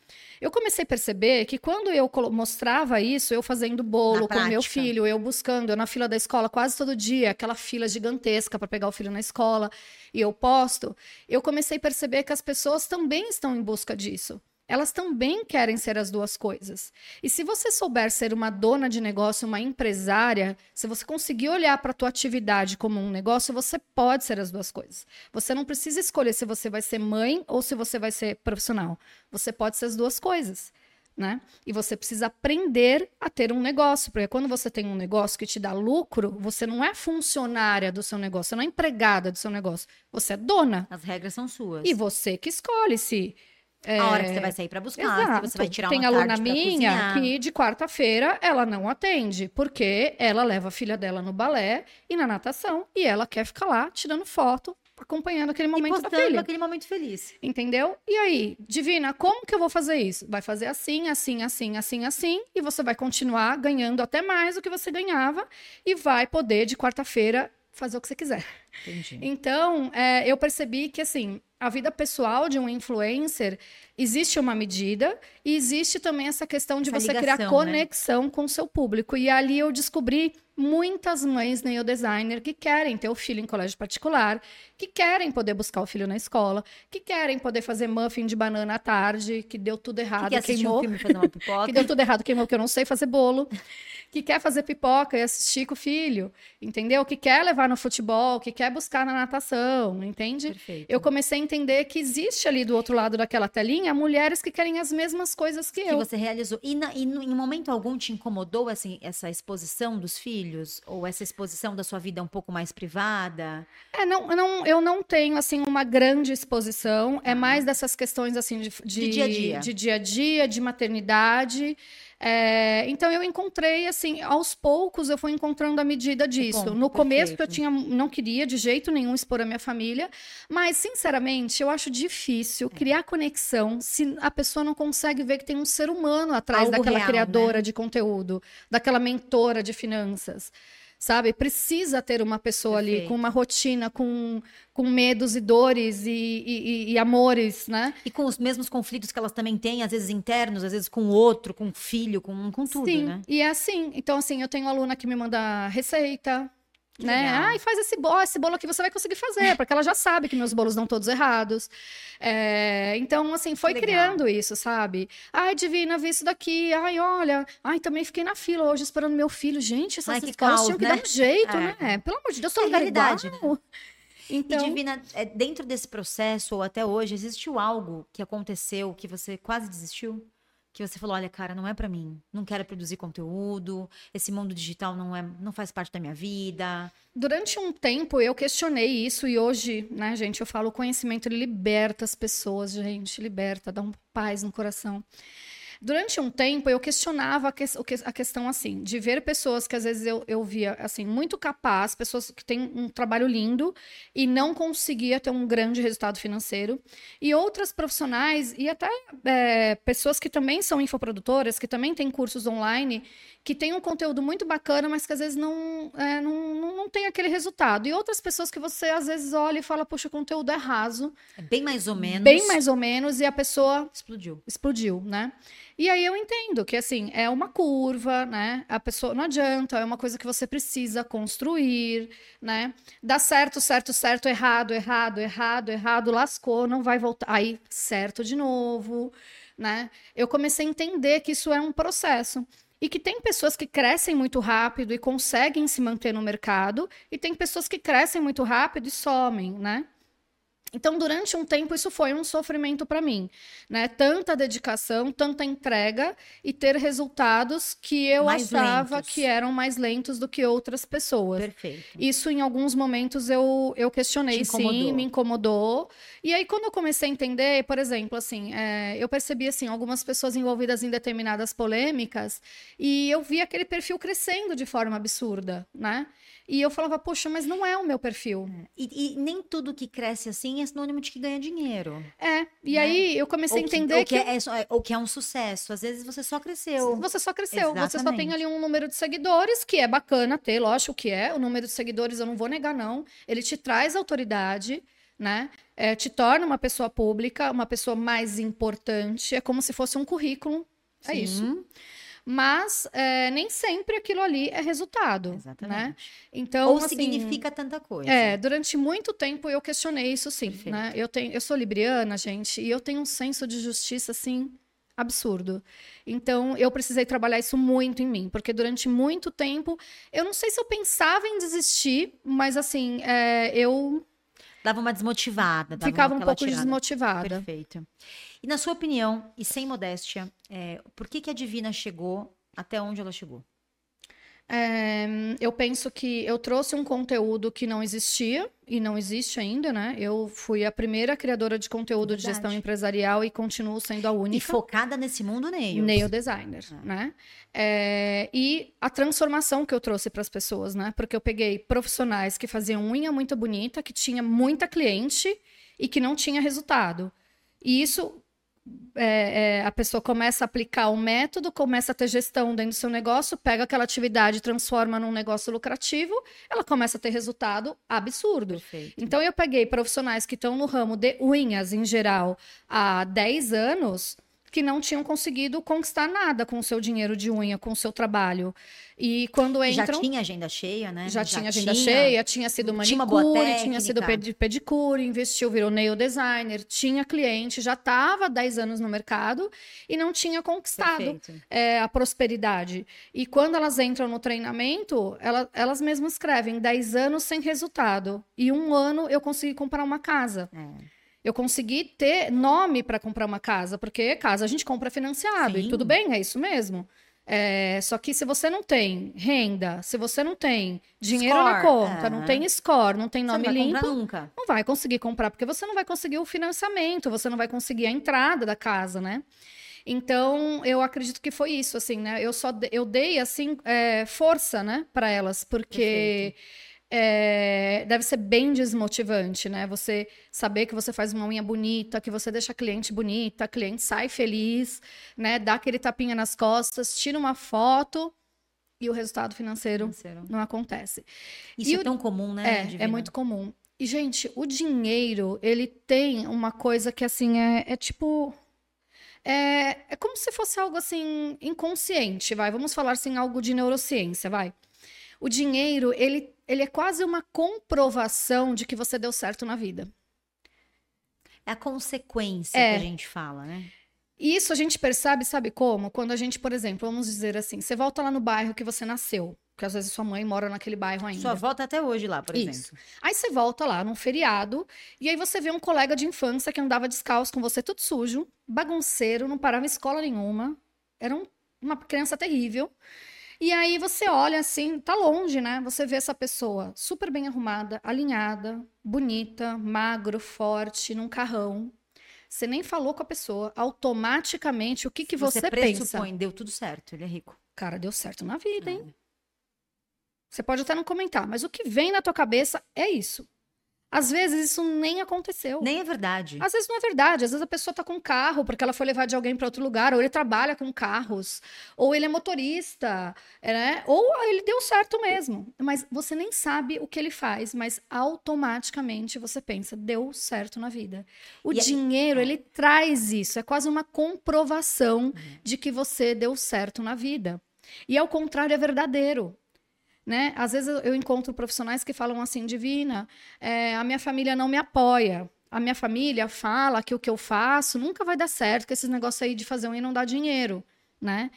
Eu comecei a perceber que quando eu mostrava isso, eu fazendo bolo com meu filho, eu buscando, eu na fila da escola quase todo dia, aquela fila gigantesca para pegar o filho na escola, e eu posto, eu comecei a perceber que as pessoas também estão em busca disso elas também querem ser as duas coisas. E se você souber ser uma dona de negócio, uma empresária, se você conseguir olhar para a tua atividade como um negócio, você pode ser as duas coisas. Você não precisa escolher se você vai ser mãe ou se você vai ser profissional. Você pode ser as duas coisas. Né? E você precisa aprender a ter um negócio, porque quando você tem um negócio que te dá lucro, você não é funcionária do seu negócio, você não é empregada do seu negócio, você é dona. As regras são suas. E você que escolhe se é... A hora que você vai sair para buscar, Exato. você vai tirar Tem uma aluna minha que de quarta-feira ela não atende, porque ela leva a filha dela no balé e na natação e ela quer ficar lá tirando foto, acompanhando aquele momento e da filha. aquele momento feliz. Entendeu? E aí, Divina, como que eu vou fazer isso? Vai fazer assim, assim, assim, assim, assim, e você vai continuar ganhando até mais do que você ganhava e vai poder de quarta-feira fazer o que você quiser. Entendi. Então, é, eu percebi que, assim, a vida pessoal de um influencer existe uma medida e existe também essa questão de essa você ligação, criar né? conexão né? com o seu público. E ali eu descobri muitas mães neodesigner que querem ter o filho em colégio particular, que querem poder buscar o filho na escola, que querem poder fazer muffin de banana à tarde, que deu tudo errado, que queimou, um filme, que deu tudo errado, queimou, que eu não sei fazer bolo, que quer fazer pipoca e assistir com o filho, entendeu? Que quer levar no futebol, que quer buscar na natação, entende? Perfeito. Eu comecei a entender que existe ali do outro lado daquela telinha mulheres que querem as mesmas coisas que, que eu. Que você realizou. E, na, e em momento algum te incomodou assim, essa exposição dos filhos? Ou essa exposição da sua vida um pouco mais privada? É, não, não, eu não tenho assim uma grande exposição. É ah. mais dessas questões assim de, de, de dia a dia. De dia a dia, de maternidade. É, então eu encontrei assim, aos poucos eu fui encontrando a medida disso. Bom, no começo eu tinha, não queria de jeito nenhum expor a minha família, mas sinceramente eu acho difícil é. criar conexão se a pessoa não consegue ver que tem um ser humano atrás Algo daquela real, criadora né? de conteúdo, daquela mentora de finanças sabe? Precisa ter uma pessoa Perfeito. ali com uma rotina, com, com medos e dores e, e, e, amores, né? E com os mesmos conflitos que elas também têm, às vezes internos, às vezes com o outro, com o filho, com, com tudo, Sim, né? e é assim. Então, assim, eu tenho aluna que me manda receita, né? Ah, e faz esse bolo, esse bolo aqui você vai conseguir fazer, porque ela já sabe que meus bolos dão todos errados. É, então, assim, foi criando isso, sabe? Ai, Divina, vi isso daqui. Ai, olha. Ai, também fiquei na fila hoje esperando meu filho. Gente, essas Ai, escolas tinham que né? dar um jeito, é. né? Pelo amor de Deus, é realidade. Né? Então... E, Divina, é, dentro desse processo, ou até hoje, existiu algo que aconteceu que você quase desistiu? Que você falou, olha, cara, não é para mim. Não quero produzir conteúdo. Esse mundo digital não é, não faz parte da minha vida. Durante um tempo eu questionei isso e hoje, né, gente, eu falo, o conhecimento ele liberta as pessoas, gente, liberta, dá um paz no coração. Durante um tempo, eu questionava a, que, a, questão assim, de ver pessoas que às vezes eu, eu via assim, muito capaz, pessoas que têm um trabalho lindo e não conseguia ter um grande resultado financeiro, e outras profissionais e até é, pessoas que também são infoprodutoras, que também têm cursos online, que têm um conteúdo muito bacana, mas que às vezes não, é, não, não, não tem aquele resultado. E outras pessoas que você às vezes olha e fala, puxa, o conteúdo é raso. É bem mais ou menos. Bem mais ou menos, e a pessoa explodiu. Explodiu, né? E aí eu entendo que assim, é uma curva, né? A pessoa não adianta, é uma coisa que você precisa construir, né? Dá certo, certo, certo, errado, errado, errado, errado, lascou, não vai voltar. Aí certo de novo, né? Eu comecei a entender que isso é um processo. E que tem pessoas que crescem muito rápido e conseguem se manter no mercado, e tem pessoas que crescem muito rápido e somem, né? Então, durante um tempo, isso foi um sofrimento para mim, né? Tanta dedicação, tanta entrega e ter resultados que eu mais achava lentos. que eram mais lentos do que outras pessoas. Perfeito. Isso, em alguns momentos, eu, eu questionei, sim, me incomodou. E aí, quando eu comecei a entender, por exemplo, assim, é, eu percebi, assim, algumas pessoas envolvidas em determinadas polêmicas e eu vi aquele perfil crescendo de forma absurda, né? E eu falava, poxa, mas não é o meu perfil. É. E, e nem tudo que cresce assim é sinônimo de que ganha dinheiro. É. E né? aí eu comecei ou a entender que. que, que... É, é, ou que é um sucesso. Às vezes você só cresceu. Você só cresceu. Exatamente. Você só tem ali um número de seguidores, que é bacana ter, lógico que é. O número de seguidores eu não vou negar, não. Ele te traz autoridade. Né? É, te torna uma pessoa pública, uma pessoa mais importante. É como se fosse um currículo. É Sim. isso mas é, nem sempre aquilo ali é resultado, né? Exatamente. né? Então, Ou assim, significa tanta coisa. É, durante muito tempo eu questionei isso sim, Perfeito. né? Eu tenho, eu sou libriana, gente, e eu tenho um senso de justiça assim absurdo. Então, eu precisei trabalhar isso muito em mim, porque durante muito tempo, eu não sei se eu pensava em desistir, mas assim, é, eu dava uma desmotivada, dava ficava um pouco tirada. desmotivada. Perfeito. E na sua opinião, e sem modéstia, é, por que, que a Divina chegou até onde ela chegou? É, eu penso que eu trouxe um conteúdo que não existia e não existe ainda, né? Eu fui a primeira criadora de conteúdo Verdade. de gestão empresarial e continuo sendo a única. E focada nesse mundo nail. Nail designer, é. né? É, e a transformação que eu trouxe para as pessoas, né? Porque eu peguei profissionais que faziam unha muito bonita, que tinha muita cliente e que não tinha resultado. E isso é, é, a pessoa começa a aplicar o método, começa a ter gestão dentro do seu negócio, pega aquela atividade, transforma num negócio lucrativo, ela começa a ter resultado absurdo. Perfeito. Então eu peguei profissionais que estão no ramo de unhas em geral há 10 anos que não tinham conseguido conquistar nada com o seu dinheiro de unha, com o seu trabalho. E quando entram... Já tinha agenda cheia, né? Já, já tinha agenda tinha, cheia, tinha sido manicure, tinha, sido pedicure, investiu, virou nail designer, tinha cliente, já estava 10 anos no mercado e não tinha conquistado é, a prosperidade. E quando elas entram no treinamento, ela, elas mesmas escrevem 10 anos sem resultado. E um ano eu consegui comprar uma casa. É eu consegui ter nome para comprar uma casa, porque casa a gente compra financiado, Sim. e tudo bem, é isso mesmo. É, só que se você não tem renda, se você não tem dinheiro score, na conta, é. não tem score, não tem nome não limpo, nunca. não vai conseguir comprar, porque você não vai conseguir o financiamento, você não vai conseguir a entrada da casa, né? Então, eu acredito que foi isso, assim, né? Eu só eu dei, assim, é, força, né, para elas, porque é, deve ser bem desmotivante, né? Você saber que você faz uma unha bonita, que você deixa a cliente bonita, a cliente sai feliz, né? Dá aquele tapinha nas costas, tira uma foto e o resultado financeiro, financeiro. não acontece. Isso e é o... tão comum, né? É, é muito comum. E, gente, o dinheiro, ele tem uma coisa que, assim, é, é tipo é, é como se fosse algo assim inconsciente, vai. Vamos falar assim algo de neurociência, vai. O dinheiro, ele, ele é quase uma comprovação de que você deu certo na vida. É a consequência é. que a gente fala, né? Isso a gente percebe, sabe como? Quando a gente, por exemplo, vamos dizer assim, você volta lá no bairro que você nasceu. Porque às vezes sua mãe mora naquele bairro ainda. Sua volta até hoje lá, por Isso. exemplo. Aí você volta lá num feriado e aí você vê um colega de infância que andava descalço com você tudo sujo, bagunceiro, não parava em escola nenhuma. Era um, uma criança terrível. E aí você olha assim, tá longe, né? Você vê essa pessoa super bem arrumada, alinhada, bonita, magro, forte, num carrão. Você nem falou com a pessoa. Automaticamente, o que, que você, você pensa? deu tudo certo, ele é rico. Cara, deu certo na vida, hein? É. Você pode até não comentar, mas o que vem na tua cabeça é isso. Às vezes isso nem aconteceu. Nem é verdade. Às vezes não é verdade. Às vezes a pessoa tá com um carro porque ela foi levar de alguém para outro lugar, ou ele trabalha com carros, ou ele é motorista, né? Ou ele deu certo mesmo. Mas você nem sabe o que ele faz, mas automaticamente você pensa, deu certo na vida. O e dinheiro, é... ele traz isso, é quase uma comprovação uhum. de que você deu certo na vida. E ao contrário é verdadeiro né? Às vezes eu encontro profissionais que falam assim, Divina, é, a minha família não me apoia. A minha família fala que o que eu faço nunca vai dar certo, que esses negócios aí de fazer um e não dá dinheiro, né?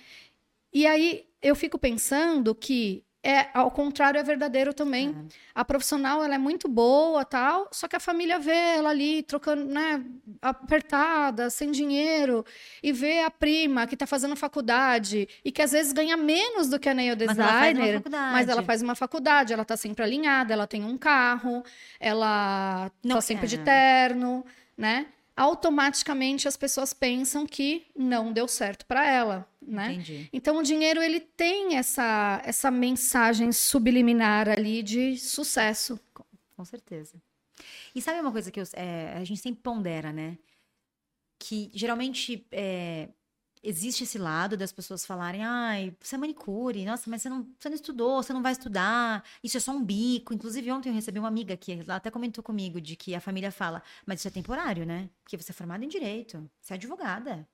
E aí eu fico pensando que é ao contrário é verdadeiro também. É. A profissional ela é muito boa, tal, só que a família vê ela ali trocando, né, apertada, sem dinheiro, e vê a prima que está fazendo faculdade e que às vezes ganha menos do que a nail designer, mas ela, mas ela faz uma faculdade, ela está sempre alinhada, ela tem um carro, ela está sempre de terno, né? Automaticamente as pessoas pensam que não deu certo para ela, né? Entendi. Então o dinheiro ele tem essa essa mensagem subliminar ali de sucesso. Com, certeza. E sabe uma coisa que eu, é, a gente sempre pondera, né? Que geralmente é, existe esse lado das pessoas falarem, ai, você é manicure, nossa, mas você não, você não estudou, você não vai estudar, isso é só um bico. Inclusive, ontem eu recebi uma amiga que ela até comentou comigo de que a família fala, mas isso é temporário, né? Porque você é formada em direito, você é advogada,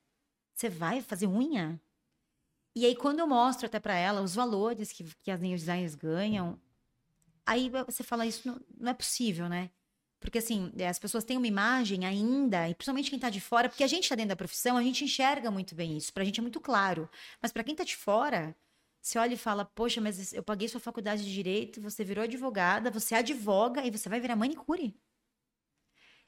você vai fazer unha. E aí, quando eu mostro até para ela os valores que, que as designers ganham, aí você fala, isso não, não é possível, né? Porque, assim, eh, as pessoas têm uma imagem ainda, e principalmente quem está de fora, porque a gente está dentro da profissão, a gente enxerga muito bem isso. Para a gente é muito claro. Mas para quem está de fora, você olha e fala: Poxa, mas eu paguei sua faculdade de direito, você virou advogada, você advoga e você vai virar manicure.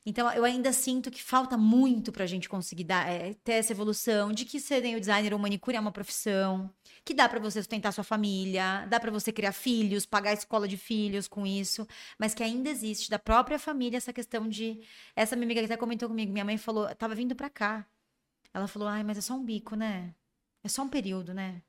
Então, eu ainda sinto que falta muito para a gente conseguir dar, é, ter essa evolução de que ser o designer ou manicure é uma profissão, que dá para você sustentar sua família, dá para você criar filhos, pagar a escola de filhos com isso, mas que ainda existe da própria família essa questão de. Essa minha amiga que até comentou comigo, minha mãe falou, tava vindo para cá. Ela falou: ai, mas é só um bico, né? É só um período, né?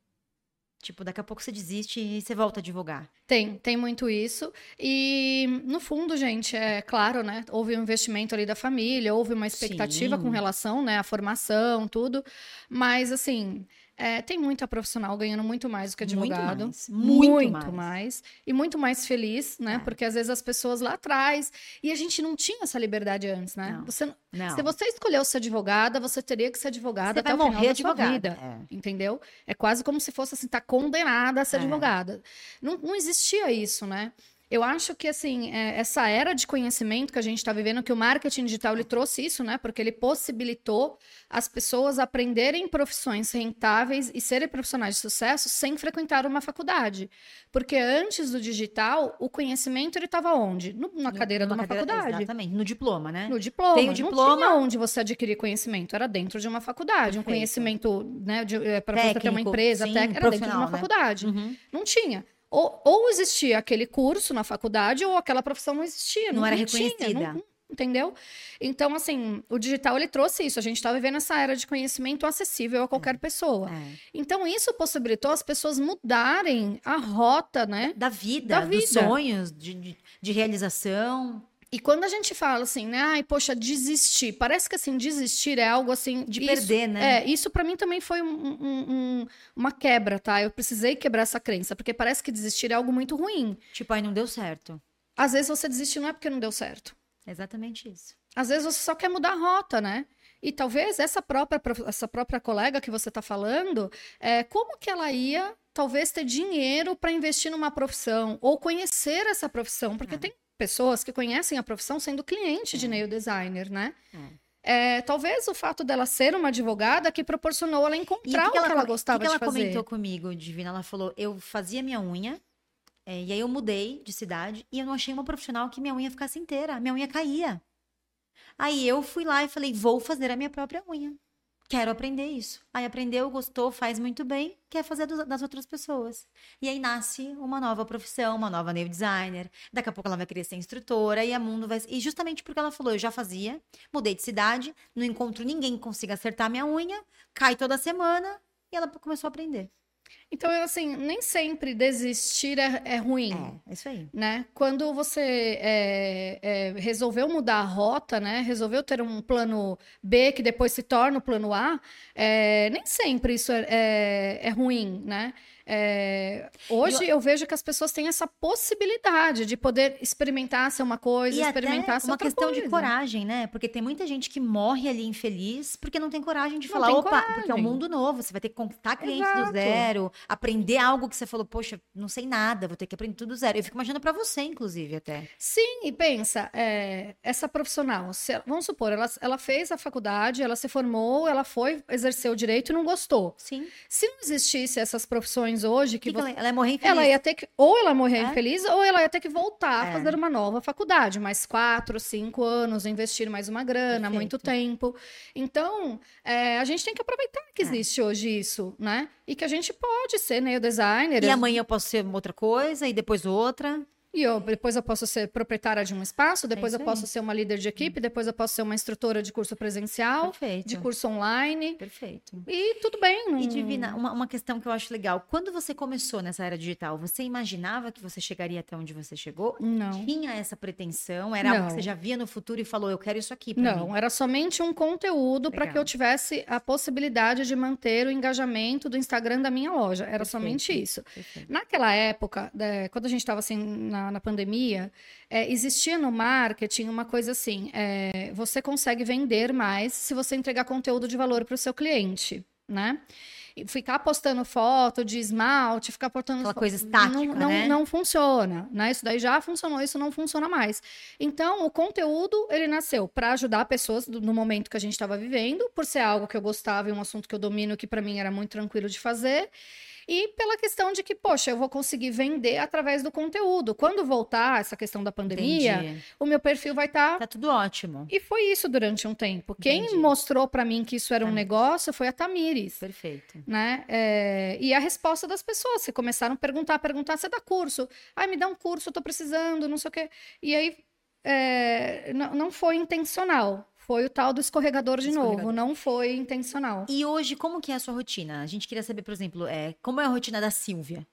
Tipo, daqui a pouco você desiste e você volta a divulgar. Tem, tem muito isso. E, no fundo, gente, é claro, né? Houve um investimento ali da família, houve uma expectativa Sim. com relação, né, à formação, tudo. Mas, assim, é, tem muita profissional ganhando muito mais do que advogado. Muito mais. Muito, muito mais. mais. E muito mais feliz, né? É. Porque às vezes as pessoas lá atrás. E a gente não tinha essa liberdade antes, né? Não. Você, não. Se você escolheu ser advogada, você teria que ser advogada você até o final da vida. É. Entendeu? É quase como se fosse assim, tá condenada a ser é. advogada. Não, não existia isso, né? Eu acho que, assim, é, essa era de conhecimento que a gente está vivendo, que o marketing digital ele trouxe isso, né? Porque ele possibilitou as pessoas aprenderem profissões rentáveis e serem profissionais de sucesso sem frequentar uma faculdade. Porque antes do digital, o conhecimento ele estava onde? No, na cadeira de uma cadeira, faculdade. Exatamente, no diploma, né? No diploma. Tem o diploma. Não tinha onde você adquirir conhecimento, era dentro de uma faculdade. Perfeito. Um conhecimento, né, é, para você ter uma empresa, sim, técnica, era dentro de uma né? faculdade. Uhum. Não tinha. Ou, ou existia aquele curso na faculdade, ou aquela profissão não existia. Não, não era reconhecida. não, entendeu? Então, assim, o digital ele trouxe isso. A gente está vivendo essa era de conhecimento acessível a qualquer pessoa. É. Então, isso possibilitou as pessoas mudarem a rota, né? Da vida, da vida. dos sonhos, de, de, de realização. E quando a gente fala assim, né? Ai, poxa, desistir. Parece que assim, desistir é algo assim. De isso, perder, né? É, isso para mim também foi um, um, um, uma quebra, tá? Eu precisei quebrar essa crença, porque parece que desistir é algo muito ruim. Tipo, aí não deu certo. Às vezes você desiste não é porque não deu certo. Exatamente isso. Às vezes você só quer mudar a rota, né? E talvez essa própria, essa própria colega que você está falando, é, como que ela ia talvez ter dinheiro para investir numa profissão ou conhecer essa profissão? Porque é. tem pessoas que conhecem a profissão sendo cliente é. de nail designer, né? É. É, talvez o fato dela ser uma advogada que proporcionou ela encontrar o que, ela, que ela gostava que que de fazer. ela comentou comigo, Divina? Ela falou: eu fazia minha unha, é, e aí eu mudei de cidade e eu não achei uma profissional que minha unha ficasse inteira. Minha unha caía. Aí eu fui lá e falei: vou fazer a minha própria unha. Quero aprender isso. Aí aprendeu, gostou, faz muito bem, quer fazer das outras pessoas. E aí nasce uma nova profissão, uma nova nail designer. Daqui a pouco ela vai querer ser instrutora e a mundo vai. E justamente porque ela falou, eu já fazia, mudei de cidade, não encontro ninguém que consiga acertar minha unha, cai toda semana e ela começou a aprender. Então, assim, nem sempre desistir é, é ruim. É, isso aí. Né? Quando você é, é, resolveu mudar a rota, né? Resolveu ter um plano B que depois se torna o plano A, é, nem sempre isso é, é, é ruim, né? É, hoje eu... eu... vejo que as pessoas têm essa possibilidade de poder experimentar ser uma coisa, e experimentar ser uma outra questão coisa. de coragem, né? Porque tem muita gente que morre ali infeliz porque não tem coragem de não falar, opa, coragem. porque é um mundo novo, você vai ter que conquistar clientes Exato. do zero, aprender algo que você falou, poxa, não sei nada, vou ter que aprender tudo do zero. Eu fico imaginando para você, inclusive, até. Sim, e pensa, é, essa profissional, se, vamos supor, ela, ela fez a faculdade, ela se formou, ela foi exercer o direito e não gostou. Sim. Se não existisse essas profissões hoje que, que, você... ela, ia morrer infeliz. Ela ia ter que ou ela morrer é? infeliz ou ela ia ter que voltar é. a fazer uma nova faculdade, mais quatro, cinco anos, investir mais uma grana, Perfeito. muito tempo. Então, é, a gente tem que aproveitar que é. existe hoje isso, né? E que a gente pode ser nail designer. E amanhã eu posso ser outra coisa e depois outra. E eu, depois eu posso ser proprietária de um espaço, depois é eu posso ser uma líder de equipe, depois eu posso ser uma instrutora de curso presencial, Perfeito. de curso online. Perfeito. E tudo bem. Não... E Divina, uma, uma questão que eu acho legal. Quando você começou nessa era digital, você imaginava que você chegaria até onde você chegou? Não. Tinha essa pretensão? Era não. algo que você já via no futuro e falou, eu quero isso aqui Não, mim. era somente um conteúdo para que eu tivesse a possibilidade de manter o engajamento do Instagram da minha loja. Era Perfeito. somente isso. Perfeito. Naquela época, né, quando a gente estava assim na na, pandemia, é, existia no marketing uma coisa assim: é, você consegue vender mais se você entregar conteúdo de valor para o seu cliente, né? ficar postando foto de esmalte, ficar postando Aquela coisa estática, não, não, né? não funciona, né? Isso daí já funcionou, isso não funciona mais. Então, o conteúdo ele nasceu para ajudar pessoas no momento que a gente estava vivendo, por ser algo que eu gostava e um assunto que eu domino que para mim era muito tranquilo de fazer e pela questão de que, poxa, eu vou conseguir vender através do conteúdo. Quando voltar essa questão da pandemia, Entendi. o meu perfil vai estar. Tá... tá tudo ótimo. E foi isso durante um tempo. Entendi. Quem mostrou para mim que isso era um negócio foi a Tamires. Perfeito. Né? É... E a resposta das pessoas, que começaram a perguntar, perguntar, você dá curso? Ai, me dá um curso, eu tô precisando, não sei o quê. E aí é... não, não foi intencional. Foi o tal do escorregador de escorregador. novo, não foi intencional. E hoje, como que é a sua rotina? A gente queria saber, por exemplo, é, como é a rotina da Silvia?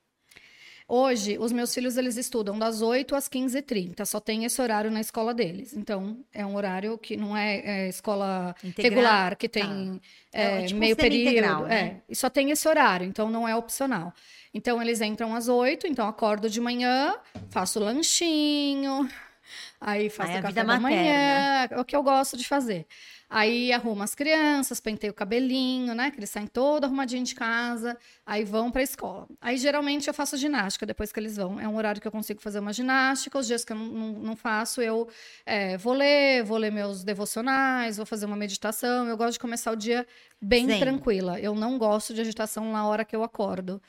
Hoje, os meus filhos, eles estudam das 8 às 15h30. Só tem esse horário na escola deles. Então, é um horário que não é, é escola Integral. regular, que tem tá. é, é, tipo meio período. Integral, né? É, e só tem esse horário, então não é opcional. Então, eles entram às 8, então acordo de manhã, faço lanchinho, Aí faço Aí o café da manhã, é o que eu gosto de fazer. Aí arrumo as crianças, penteio o cabelinho, né? Que eles saem todo arrumadinho de casa, aí vão para a escola. Aí geralmente eu faço ginástica depois que eles vão. É um horário que eu consigo fazer uma ginástica. Os dias que eu não, não, faço, eu é, vou ler, vou ler meus devocionais, vou fazer uma meditação. Eu gosto de começar o dia bem Zen. tranquila. Eu não gosto de agitação na hora que eu acordo.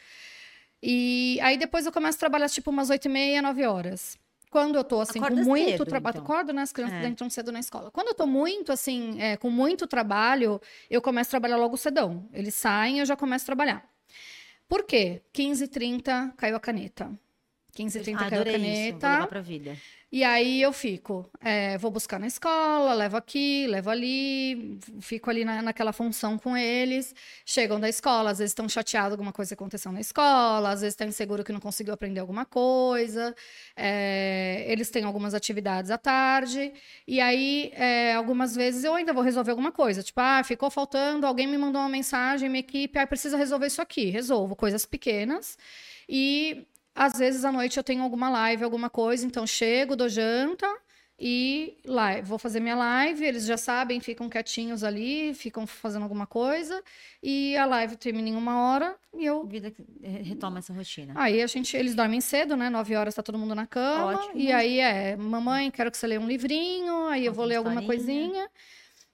E aí depois eu começo a trabalhar tipo umas oito e meia, nove horas. Quando eu tô assim Acorda com muito trabalho, então. acordo, né? As crianças é. entram cedo na escola. Quando eu tô muito assim, é, com muito trabalho, eu começo a trabalhar logo cedão. Eles saem, eu já começo a trabalhar. Por quê? 15 30 caiu a caneta. 15h30 ah, caiu a adorei isso. Vou caneta. levar pra vida. E aí eu fico, é, vou buscar na escola, levo aqui, levo ali, fico ali na, naquela função com eles. Chegam da escola, às vezes estão chateados alguma coisa aconteceu na escola, às vezes estão inseguros que não conseguiu aprender alguma coisa. É, eles têm algumas atividades à tarde. E aí, é, algumas vezes eu ainda vou resolver alguma coisa. Tipo, ah, ficou faltando, alguém me mandou uma mensagem, minha equipe, ah, precisa resolver isso aqui. Resolvo coisas pequenas. E às vezes à noite eu tenho alguma live, alguma coisa, então chego, dou janta e live. vou fazer minha live. Eles já sabem, ficam quietinhos ali, ficam fazendo alguma coisa e a live termina em uma hora e eu. Vida eh, retoma essa rotina. Aí a gente, eles dormem cedo, né? Nove horas tá todo mundo na cama. Ótimo. E aí é, mamãe, quero que você leia um livrinho, aí eu vou ler alguma coisinha.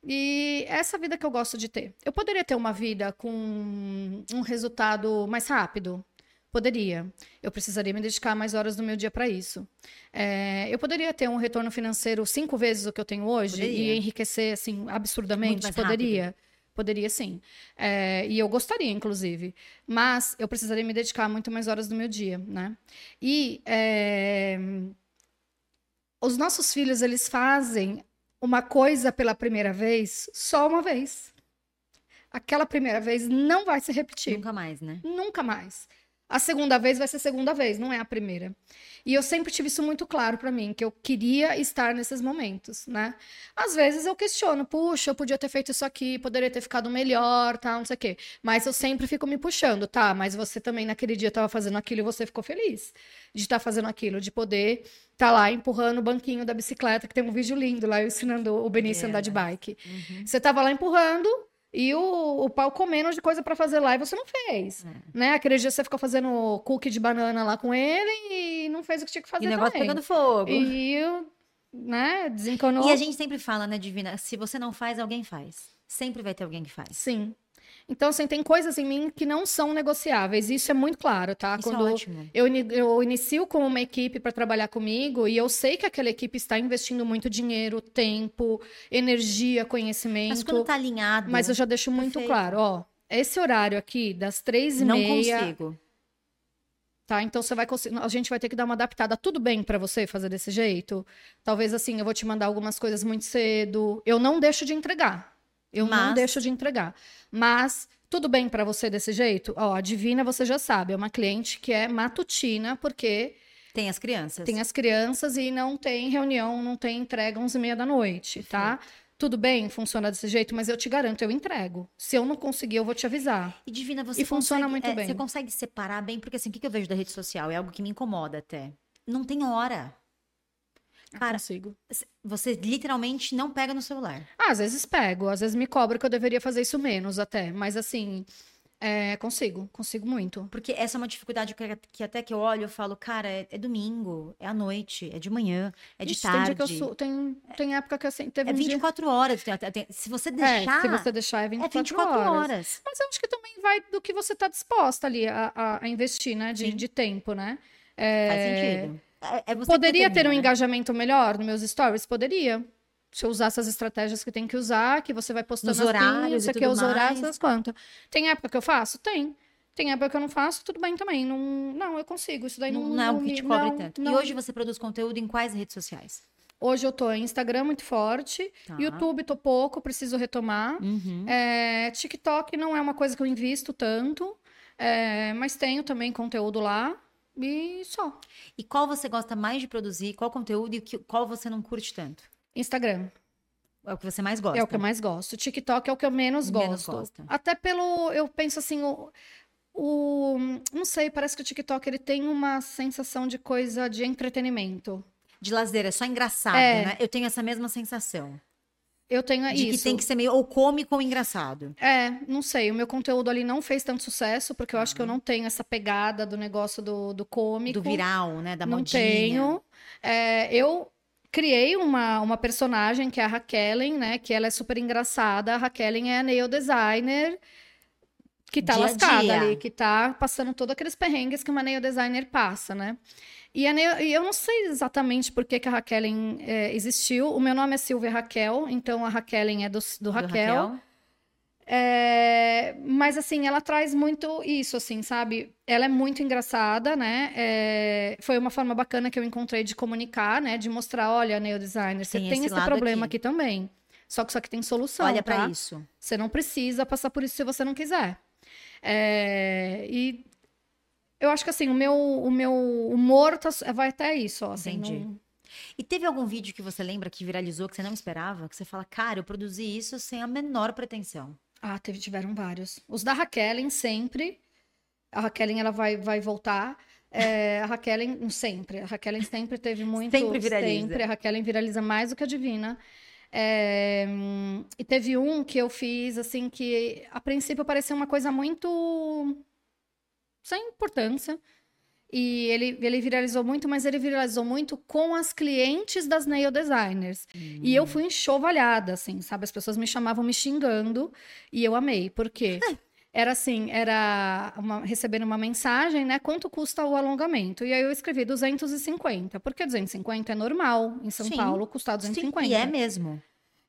E essa vida que eu gosto de ter. Eu poderia ter uma vida com um resultado mais rápido? Poderia. Eu precisaria me dedicar mais horas do meu dia para isso. É, eu poderia ter um retorno financeiro cinco vezes o que eu tenho hoje Poderia. e enriquecer assim absurdamente. Poderia. Poderia sim. É, e eu gostaria, inclusive. Mas eu precisaria me dedicar muito mais horas do meu dia, né? E é, os nossos filhos, eles fazem uma coisa pela primeira vez só uma vez. Aquela primeira vez não vai se repetir. Nunca mais, né? Nunca mais. A segunda vez vai ser a segunda vez, não é a primeira. E eu sempre tive isso muito claro pra mim, que eu queria estar nesses momentos, né? Às vezes eu questiono, puxa, eu podia ter feito isso aqui, poderia ter ficado melhor, tal, não sei o quê. Mas eu sempre fico me puxando, tá? Mas você também naquele dia estava fazendo aquilo e você ficou feliz de estar fazendo aquilo, de poder estar lá empurrando o banquinho da bicicleta, que tem um vídeo lindo lá, eu ensinando o Benício a andar de bike. Uhum. Você tava lá empurrando e o, o pau comendo de coisa pra fazer lá e você não fez. É. Né? Aquele dia você ficou fazendo cookie de banana lá com ele e não fez o que tinha que fazer E o negócio também. pegando fogo. E, né, desencanou. E a gente sempre fala, né, Divina? Se você não faz, alguém faz. Sempre vai ter alguém que faz. Sim. Então, assim, tem coisas em mim que não são negociáveis. Isso é muito claro, tá? Isso Quando é ótimo. eu, eu inicio com uma equipe para trabalhar comigo e eu sei que aquela equipe está investindo muito dinheiro, tempo, energia, conhecimento. Mas quando tá alinhado, Mas eu já deixo muito Perfeito. claro, ó. Esse horário aqui, das três e não meia, consigo. tá? Então você vai conseguir. A gente vai ter que dar uma adaptada. Tudo bem pra você fazer desse jeito? Talvez assim, eu vou te mandar algumas coisas muito cedo. Eu não deixo de entregar. Eu não Mas- deixo de entregar. Mas tudo bem pra você desse jeito? Ó, a Divina você já sabe, é uma cliente que é matutina, porque Tem as crianças. tem as crianças e não tem reunião, não tem entrega 11 e meia da noite, tá? Tudo bem, funciona desse jeito, mas eu te garanto, eu entrego. Se eu não conseguir, eu vou te avisar. E Divina, você E funciona consegue- muito é, bem. Você consegue separar bem? Porque assim, o que eu vejo da rede social? É algo que me incomoda até. Não tem hora. Cara, consigo. Você literalmente não pega no celular. Ah, às vezes pego, às vezes me cobra que eu deveria fazer isso menos até, mas assim, é, consigo, consigo muito. Porque essa é uma dificuldade que, que até que eu olho, eu falo, cara, é, é domingo, é à noite, é de manhã, é de Ixi, tarde. Tem, eu sou, tem, tem época que assim, teve É um dia... 24 horas. tem- tem- Se você É, deixar, se você deixar é é 24, 24 horas. horas. Mas eu acho que também vai do que você tá disposta ali a, a- a investir, né, de, Sim. de tempo, né? Faz É, sentido. É, é Poderia ter um né? engajamento melhor nos meus stories? Poderia. Se eu usasse as estratégias que tem que usar, que você vai postando Nos assim, horários isso e aqui os horários, das quantas. Tem época que eu faço? Tem. Tem época que eu não faço, tudo bem também. Não, não eu consigo. Isso daí Não, não, não é algo que te cobre não, tanto. não. E hoje você produz conteúdo em quais redes sociais? Hoje eu tô em Instagram muito forte, Tá. YouTube tô pouco, preciso retomar. Uhum. É, TikTok não é uma coisa que eu invisto tanto, é, mas tenho também conteúdo lá e só. E qual você gosta mais de produzir? Qual conteúdo e qual você não curte tanto? Instagram É o que você mais gosta? é o que eu mais gosto. TikTok é o que eu menos, Menos gosto. gosta. Até pelo, eu penso assim, o, o- não sei, parece que o TikTok ele tem uma sensação de coisa de entretenimento. De lazer, é só engraçado, É. né? Eu tenho essa mesma sensação. Eu tenho De isso. que tem que ser meio ou cômico ou engraçado. É, não sei. O meu conteúdo ali não fez tanto sucesso, porque eu acho Ah. que eu não tenho essa pegada do negócio do, do cômico. Do viral, né? Da não modinha. tenho. É, eu criei uma, uma personagem que é a Raquelen, né? Que ela é super engraçada. A Raquelen é a nail designer que tá Dia lascada dia. ali, que tá passando todos aqueles perrengues que uma nail designer passa, né? E, eu não sei exatamente por que, que a Raquelen é, existiu. O meu nome é Silvia Raquel, então a Raquelen é do, do Do Raquel. É, mas assim, ela traz muito isso, assim, sabe? Ela é muito engraçada, né? É, foi uma forma bacana que eu encontrei de comunicar, né? De mostrar, olha, nail designer, você tem, tem esse, esse problema aqui. aqui. também. Só que isso aqui tem solução. Olha tá? para isso. Você não precisa passar por isso se você não quiser. É, e eu acho que assim, o meu, o meu humor tá, vai até isso, ó, assim, Entendi. Não... E teve algum vídeo que você lembra que viralizou que você não esperava? Que você fala, cara, eu produzi isso sem a menor pretensão. Ah, teve, tiveram vários. Os da Raquel sempre. A Raquel ela vai, vai voltar. É, a Raquel sempre. A Raquel sempre teve muito. Sempre viraliza. Sempre. A Raquel viraliza mais do que a Divina. É, e teve um que eu fiz, assim, que a princípio parecia uma coisa muito. Sem importância. E ele, ele viralizou muito, mas ele viralizou muito com as clientes das nail designers. Uhum. E eu fui enxovalhada, assim, sabe? As pessoas me chamavam me xingando e eu amei. Por quê? Era assim, era uma, recebendo uma mensagem, né? Quanto custa o alongamento? E aí eu escrevi 250. Porque 250 é normal em São Sim. Paulo custar 250. Sim, e é mesmo.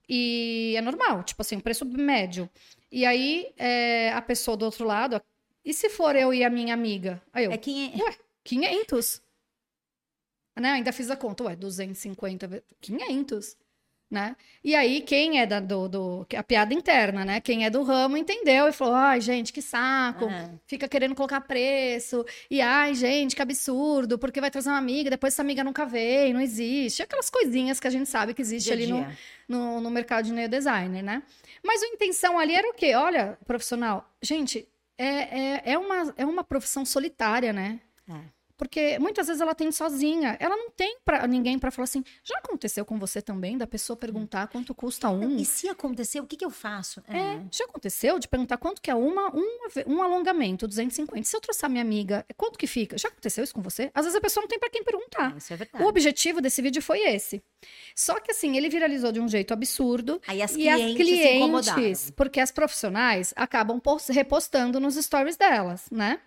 E é normal, tipo assim, preço médio. E aí é, a pessoa do outro lado, e se for eu e a minha amiga? Aí eu, é quem é... Ué, 500. Né? Ainda fiz a conta, ué, 250, 500. Né? E aí, quem é da, do, do, A piada interna, né? Quem é do ramo entendeu e falou: ai, gente, que saco, uhum. fica querendo colocar preço, e ai, gente, que absurdo, porque vai trazer uma amiga, depois essa amiga nunca veio, não existe. Aquelas coisinhas que a gente sabe que existe dia ali no, no, no, mercado de neo-designer, né? Mas a intenção ali era o quê? Olha, profissional, gente, é, é, é, uma, é uma profissão solitária, né? É. Porque muitas vezes ela tem sozinha. Ela não tem pra, ninguém para falar assim. Já aconteceu com você também, da pessoa perguntar quanto custa um? E se acontecer, o que, que eu faço? É, é já aconteceu de perguntar quanto que é uma, um, um alongamento, 250. Se eu trouxer minha amiga, quanto que fica? Já aconteceu isso com você? Às vezes a pessoa não tem para quem perguntar. Isso é verdade. O objetivo desse vídeo foi esse. Só que assim, ele viralizou de um jeito absurdo. Aí as e clientes, as clientes porque as profissionais acabam repostando nos stories delas, né?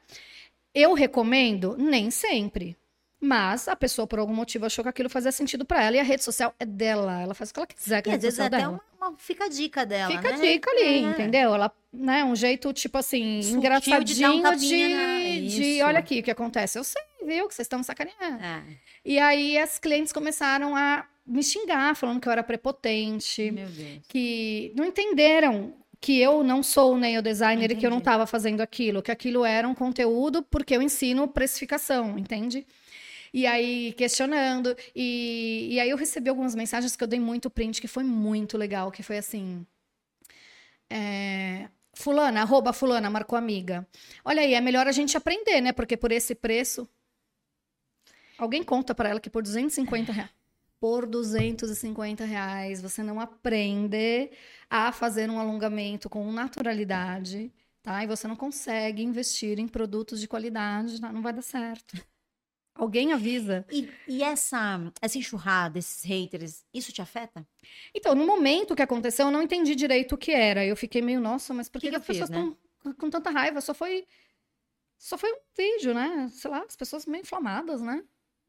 Eu recomendo? Nem sempre. Mas a pessoa, por algum motivo, achou que aquilo fazia sentido para ela. E a rede social é dela. Ela faz o que ela quiser com a rede social dela. Uma, uma, fica a dica dela, Fica né? a dica ali, é. entendeu? Ela, né, um jeito, tipo assim, Sutil engraçadinho de, de, de, olha aqui o que acontece. Eu sei, viu, que vocês estão sacaneando. É. E aí as clientes começaram a me xingar, falando que eu era prepotente. Meu Deus. Que não entenderam que eu não sou nail designer Entendi. e que eu não estava fazendo aquilo, que aquilo era um conteúdo porque eu ensino precificação, entende? E aí, questionando. E, e aí eu recebi algumas mensagens que eu dei muito print, que foi muito legal, que foi assim. É, fulana, arroba fulana, marcou amiga. Olha aí, é melhor a gente aprender, né? Porque por esse preço. Alguém conta para ela que por 250 reais por 250 reais você não aprende a fazer um alongamento com naturalidade, tá? E você não consegue investir em produtos de qualidade, tá? não vai dar certo. Alguém avisa. E, e, essa, essa enxurrada, esses haters, isso te afeta? Então, no momento que aconteceu, eu não entendi direito o que era. Eu fiquei meio, nossa, mas por que, que, que as pessoas estão né? com tanta raiva? Só foi. Só foi um vídeo, né? Sei lá, as pessoas meio inflamadas, né?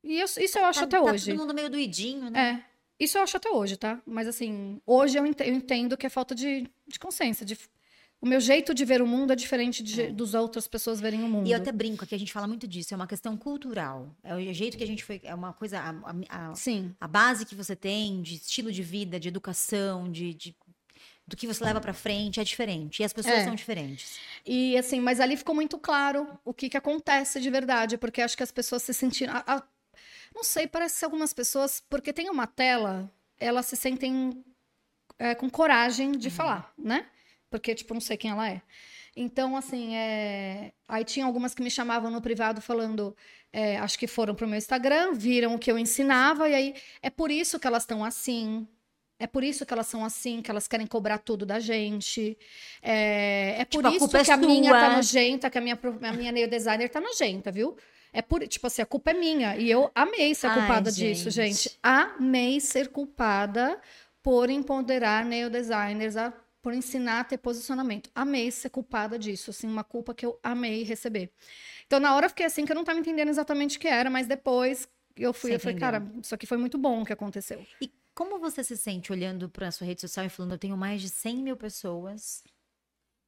E eu, isso eu acho tá, até tá hoje. todo mundo meio doidinho, né? É. Isso eu acho até hoje, tá? Mas assim, hoje eu entendo que é falta de, de consciência, de o meu jeito de ver o mundo é diferente de, é. dos outras pessoas verem o mundo. E eu até brinco aqui, a gente fala muito disso, é uma questão cultural. É o jeito que a gente foi. É uma coisa. A, a, Sim. a base que você tem de estilo de vida, de educação, de, de do que você leva para frente é diferente. E as pessoas é. são diferentes. E assim, mas ali ficou muito claro o que, que acontece de verdade, porque acho que as pessoas se sentiram. A, não sei, parece que algumas pessoas, porque tem uma tela, elas se sentem é, com coragem de uhum. falar, né? Porque, tipo, não sei quem ela é. Então, assim, é... aí tinha algumas que me chamavam no privado falando, é, acho que foram pro meu Instagram, viram o que eu ensinava, e aí é por isso que elas estão assim. É por isso que elas são assim, que elas querem cobrar tudo da gente. É, é por tipo, isso a que é a minha tá nojenta, que a minha, a minha nail designer tá nojenta, viu? É por, tipo assim, a culpa é minha. E eu amei ser Ai, culpada gente. disso, gente. Amei ser culpada por empoderar neodesigners, a, por ensinar a ter posicionamento. Amei ser culpada disso, assim, uma culpa que eu amei receber. Então, na hora eu fiquei assim, que eu não estava entendendo exatamente o que era, mas depois eu fui, Você eu falei, cara, isso aqui foi muito bom o que aconteceu. E como você se sente olhando para a sua rede social e falando, eu tenho mais de 100 mil pessoas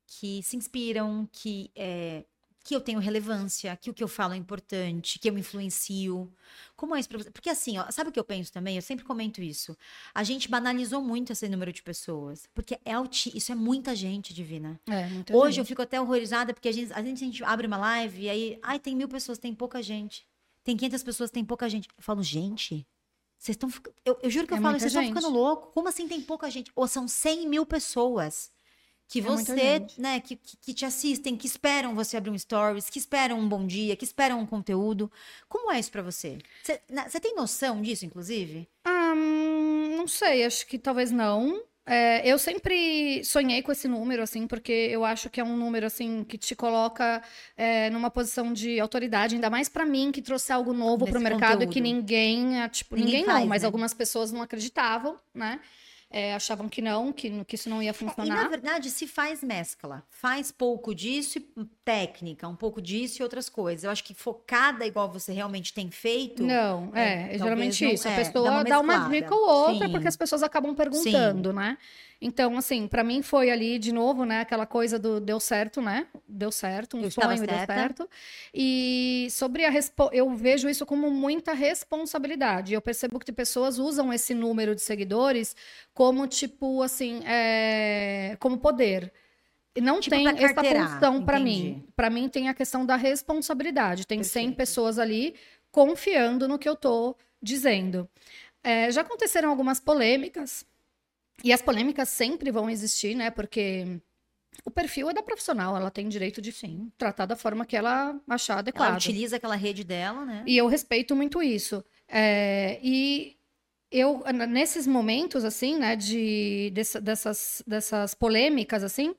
que se inspiram, que é, que eu tenho relevância, que o que eu falo é importante, que eu influencio. Como é isso pra você? Porque assim, ó, sabe o que eu penso também? Eu sempre comento isso. A gente banalizou muito esse número de pessoas. Porque é alti... isso é muita gente, Divina. É, Hoje gente. eu fico até horrorizada, porque a gente, a gente, a gente abre uma live e aí, ai, tem mil pessoas, tem pouca gente. Tem 500 pessoas, tem pouca gente. Eu falo, gente, vocês estão. Eu, eu juro que É eu falo, vocês estão ficando louco. Como assim tem pouca gente? Ou são 100 mil pessoas que É você, né, que, que, te assistem, que esperam você abrir um stories, que esperam um bom dia, que esperam um conteúdo. Como é isso pra você? Você tem noção disso, inclusive? Ah, hum, não sei, acho que talvez não. É, eu sempre sonhei com esse número, assim, porque eu acho que é um número, assim, que te coloca é, numa posição de autoridade, ainda mais pra mim, que trouxe algo novo Nesse pro mercado e que conteúdo. ninguém, ah, tipo, Ninguém ninguém, não, faz, mas né? algumas pessoas não acreditavam, né? É, achavam que não, que, que isso não ia E na funcionar. verdade se faz mescla. Faz pouco disso e técnica, um pouco disso e outras coisas. Eu acho que focada igual você realmente tem feito. Não, É, é, é geralmente não- isso. A é, pessoa dá uma dá uma dica ou outra, Sim. porque as pessoas acabam perguntando, né? Então, assim, pra mim foi ali de novo, né? Aquela coisa do deu certo, né? Deu certo, um Eu sonho e deu certo. E sobre a respo... eu vejo isso como muita responsabilidade. Eu percebo que pessoas usam esse número de seguidores como tipo assim, é... como poder. E não Tipo, tem essa função entendi. mim. Pra mim tem a questão da responsabilidade. Tem 100 Perfeito. pessoas ali confiando no que eu tô dizendo. É, já aconteceram algumas polêmicas, e as polêmicas sempre vão existir, né? Porque o perfil é da profissional, ela tem direito de sim, tratar da forma que ela achar Ela adequada. utiliza aquela rede dela, né? E eu respeito muito isso. É, e eu, nesses momentos, assim, né, de, dessa- dessas, dessas polêmicas, assim,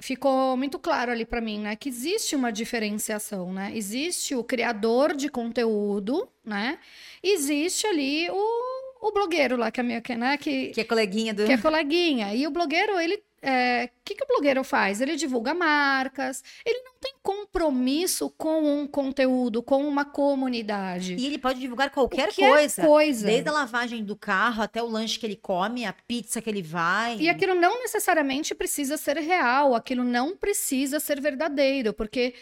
ficou muito claro ali para mim, né, que existe uma diferenciação, né? Existe o criador de conteúdo, né? Existe ali o, o blogueiro lá, que é minha, que, né, que, Que é coleguinha do. que é coleguinha. E o blogueiro, ele. O que, que o blogueiro faz? Ele divulga marcas, ele não tem compromisso com um conteúdo, com uma comunidade. E ele pode divulgar qualquer, Qualquer coisa. coisa. Desde a lavagem do carro até o lanche que ele come, a pizza que ele vai. E aquilo não necessariamente precisa ser real, aquilo não precisa ser verdadeiro, porque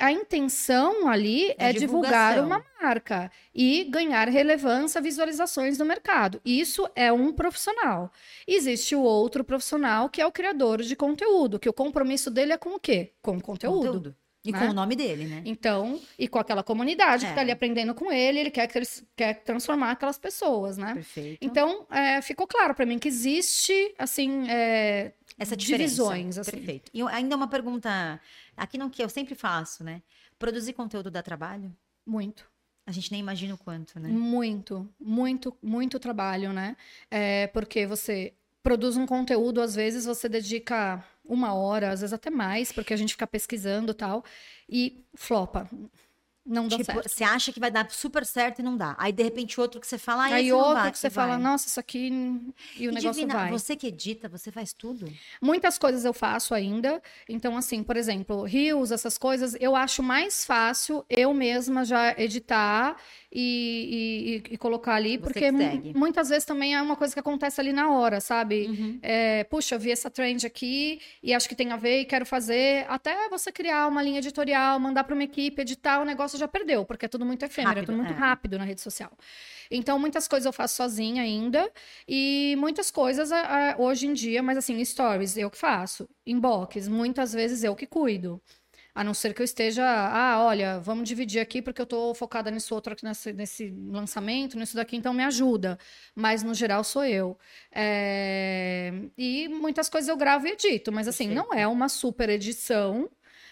a intenção ali É é, divulgar uma marca e ganhar relevância, visualizações no mercado. Isso é um profissional. Existe o outro profissional que é o criador de conteúdo, que o compromisso dele é com o quê? Com conteúdo. E né? com o nome dele, né? Então, e com aquela comunidade que É. está ali aprendendo com ele, ele quer, que eles- quer transformar aquelas pessoas, né? Perfeito. Então, é, ficou claro para mim que existe, assim, é, Essa diferença. divisões, assim. Perfeito. E ainda uma pergunta, aqui não que eu sempre faço, né? Produzir conteúdo dá trabalho? muito, A gente nem imagina o quanto, né? muito, muito, muito trabalho, né? É, porque você produz um conteúdo, às vezes você dedica uma hora, às vezes até mais, porque a gente fica pesquisando tal, e flopa. Não dá Tipo, certo. você acha que vai dar super certo e não dá. Aí, de repente, outro que você fala, ah, Aí outro vai, que você vai. fala, nossa, isso aqui e o E negócio Divina, vai. você que edita, você faz tudo? Muitas coisas eu faço ainda. Então, assim, por exemplo, rios, essas coisas, eu acho mais fácil eu mesma já editar e, e- e colocar ali, Você porque muitas vezes também é uma coisa que acontece ali na hora, sabe? Uhum. É, puxa, eu vi essa trend aqui e acho que tem a ver e quero fazer. Até você criar uma linha editorial, mandar para uma equipe, editar, o negócio já perdeu, porque é tudo muito efêmero, é Rápido, tudo muito é. rápido na rede social. Então, muitas coisas eu faço sozinha ainda. E muitas coisas hoje em dia, mas assim, stories, eu que faço. Inbox, muitas vezes eu que cuido. A não ser que eu esteja, ah, olha, vamos dividir aqui porque eu tô focada nisso outro aqui nesse, nesse lançamento, nisso daqui, então me ajuda. Mas no geral sou eu. É, E muitas coisas eu gravo e edito, mas assim, não é uma super edição.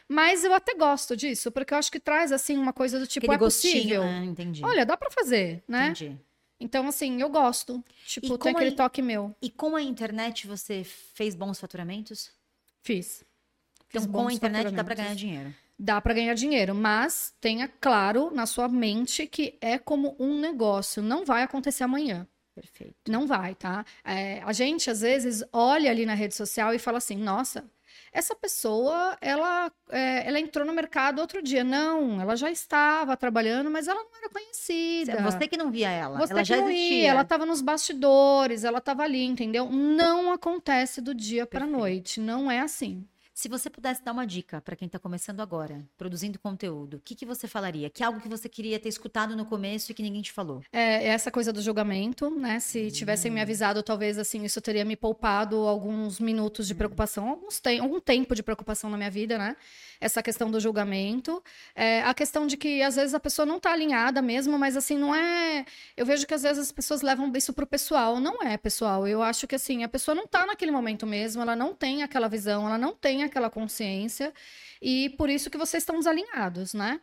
Mas eu até gosto disso, porque eu acho que traz assim uma coisa do tipo, Aquele é possível. gostinho, né? Entendi. Olha, dá pra fazer, né? Entendi. Então, assim, eu gosto. Tipo, tem aquele aí- toque meu. E com a internet você fez bons faturamentos? Fiz. Então, Fiz com a internet dá pra faturamentos. ganhar dinheiro. Dá pra ganhar dinheiro, mas tenha claro na sua mente que é como um negócio, não vai acontecer amanhã. Perfeito. Não vai, tá? É, a gente, às vezes, olha ali na rede social e fala assim: nossa, essa pessoa, ela, é, ela entrou no mercado outro dia. Não, ela já estava trabalhando, mas ela não era conhecida. Você que não via ela, Você ela que já não existia. ia, ela estava nos bastidores, ela estava ali, entendeu? Não acontece do dia para noite, não é assim. Se você pudesse dar uma dica para quem está começando agora, produzindo conteúdo, o que, que você falaria? Que é algo que você queria ter escutado no começo e que ninguém te falou? É, é essa coisa do julgamento, né? Se tivessem me hum. avisado, talvez assim, isso teria me poupado alguns minutos de hum. preocupação, alguns te algum tempo de preocupação na minha vida, né? Essa questão do julgamento. É, a questão de que às vezes a pessoa não está alinhada mesmo, mas assim, não é. Eu vejo que às vezes as pessoas levam isso pro pessoal. Não é, pessoal. Eu acho que assim, a pessoa não está naquele momento mesmo, ela não tem aquela visão, ela não tem aquela consciência, e por isso que vocês estão desalinhados, né?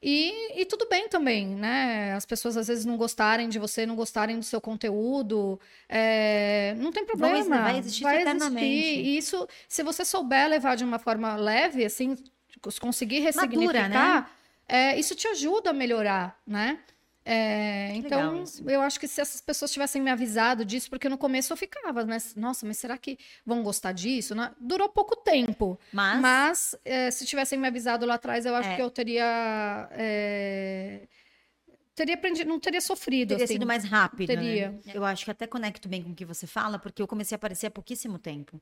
E, e, tudo bem também, né? As pessoas às vezes não gostarem de você, não gostarem do seu conteúdo. É... Não tem problema. Vai, vai existir vai eternamente. Existir. E isso, se você souber levar de uma forma leve, assim, conseguir ressignificar, Madura, né? é, isso te ajuda a melhorar, né? É, então, eu acho que se essas pessoas tivessem me avisado disso, porque no começo eu ficava, né? Nossa, mas será que vão gostar disso? Durou pouco tempo. Mas, mas é, se tivessem me avisado lá atrás, eu acho é. que eu teria. É, teria aprendido, não teria sofrido. Teria assim. sido mais rápido. Né? Teria. Né? Eu acho que até conecto bem com o que você fala, porque eu comecei a aparecer há pouquíssimo tempo.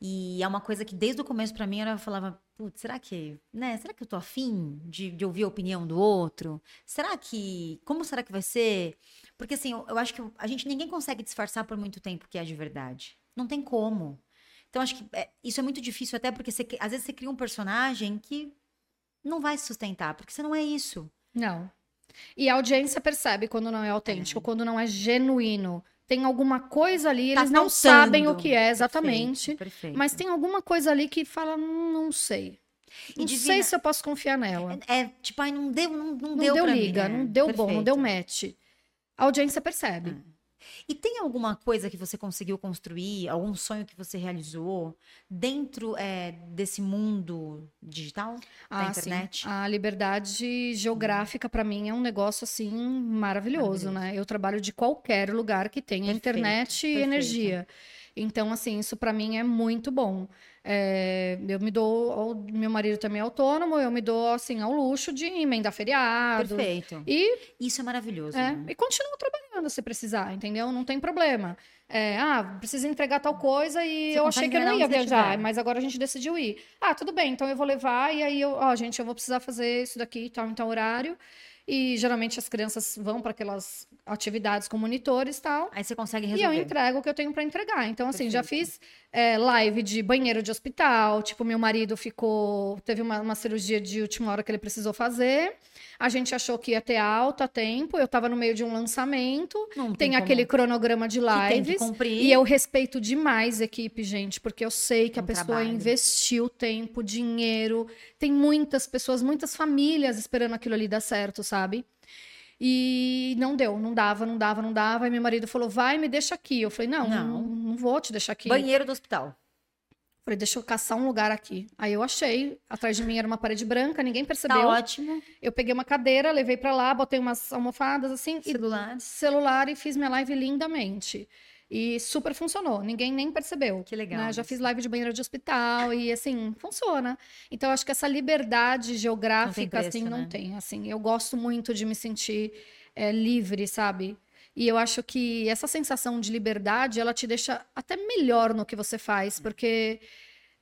E é uma coisa que desde o começo para mim eu falava, putz, será que, né? Será que eu tô afim de, de ouvir a opinião do outro? Será que, como será que vai ser? Porque assim, eu, eu acho que a gente ninguém consegue disfarçar por muito tempo que é de verdade. Não tem como. Então acho que é, isso é muito difícil até porque você, às vezes você cria um personagem que não vai se sustentar, porque você não é isso. Não. E a audiência percebe quando não é autêntico, é. quando não é genuíno tem alguma coisa ali, tá eles não sabem o que é exatamente, perfeito, perfeito. mas tem alguma coisa ali que fala, hum, não sei. Não Divina, sei se eu posso confiar nela. É, é tipo, aí não deu, não, não, não deu, deu liga, mim, né? não deu perfeito. bom, não deu match. A audiência percebe. Ah. E tem alguma coisa que você conseguiu construir, algum sonho que você realizou dentro é, desse mundo digital, ah, da internet? Sim. A liberdade geográfica, para mim, é um negócio assim maravilhoso, maravilhoso, né? Eu trabalho de qualquer lugar que tenha perfeito, internet e perfeito. energia. Então, assim, isso para mim é muito bom. É, eu me dou, meu marido também é autônomo, eu me dou assim ao luxo de emendar feriado. Perfeito. E isso é maravilhoso. É, né? E continuo trabalhando se precisar, entendeu? Não tem problema. É, ah, precisa entregar tal coisa e Você eu achei que eu não ia viajar, mas agora a gente decidiu ir. Ah, tudo bem, então eu vou levar e aí eu, ó, gente, eu vou precisar fazer isso daqui tal, em tal horário. E geralmente as crianças vão para aquelas atividades com monitores e tal. Aí você consegue resolver. E eu entrego o que eu tenho para entregar. Então, assim, Perfeito. já fiz é, live de banheiro de hospital. Tipo, meu marido ficou. Teve uma, uma cirurgia de última hora que ele precisou fazer. A gente achou que ia ter alta tempo. Eu estava no meio de um lançamento. Não tem, tem aquele cronograma de lives. E eu respeito demais a equipe, gente, porque eu sei que um a pessoa trabalho. investiu tempo, dinheiro. Tem muitas pessoas, muitas famílias esperando aquilo ali dar certo, sabe? E não deu, não dava, não dava, não dava. E meu marido falou: vai, me deixa aqui. Eu falei: não, não, não, não vou te deixar aqui. Banheiro do hospital. Falei, deixa eu caçar um lugar aqui. Aí eu achei. Atrás de mim era uma parede branca, ninguém percebeu. Tá ótimo. Eu peguei uma cadeira, levei para lá, botei umas almofadas assim. Celular. E, celular e fiz minha live lindamente. E super funcionou, ninguém nem percebeu. Que legal. Né? Já fiz live de banheiro de hospital e assim, funciona. Então acho que essa liberdade geográfica, não preço, assim, né? não tem. Assim, eu gosto muito de me sentir é, livre, sabe? E eu acho que essa sensação de liberdade, ela te deixa até melhor no que você faz, hum. porque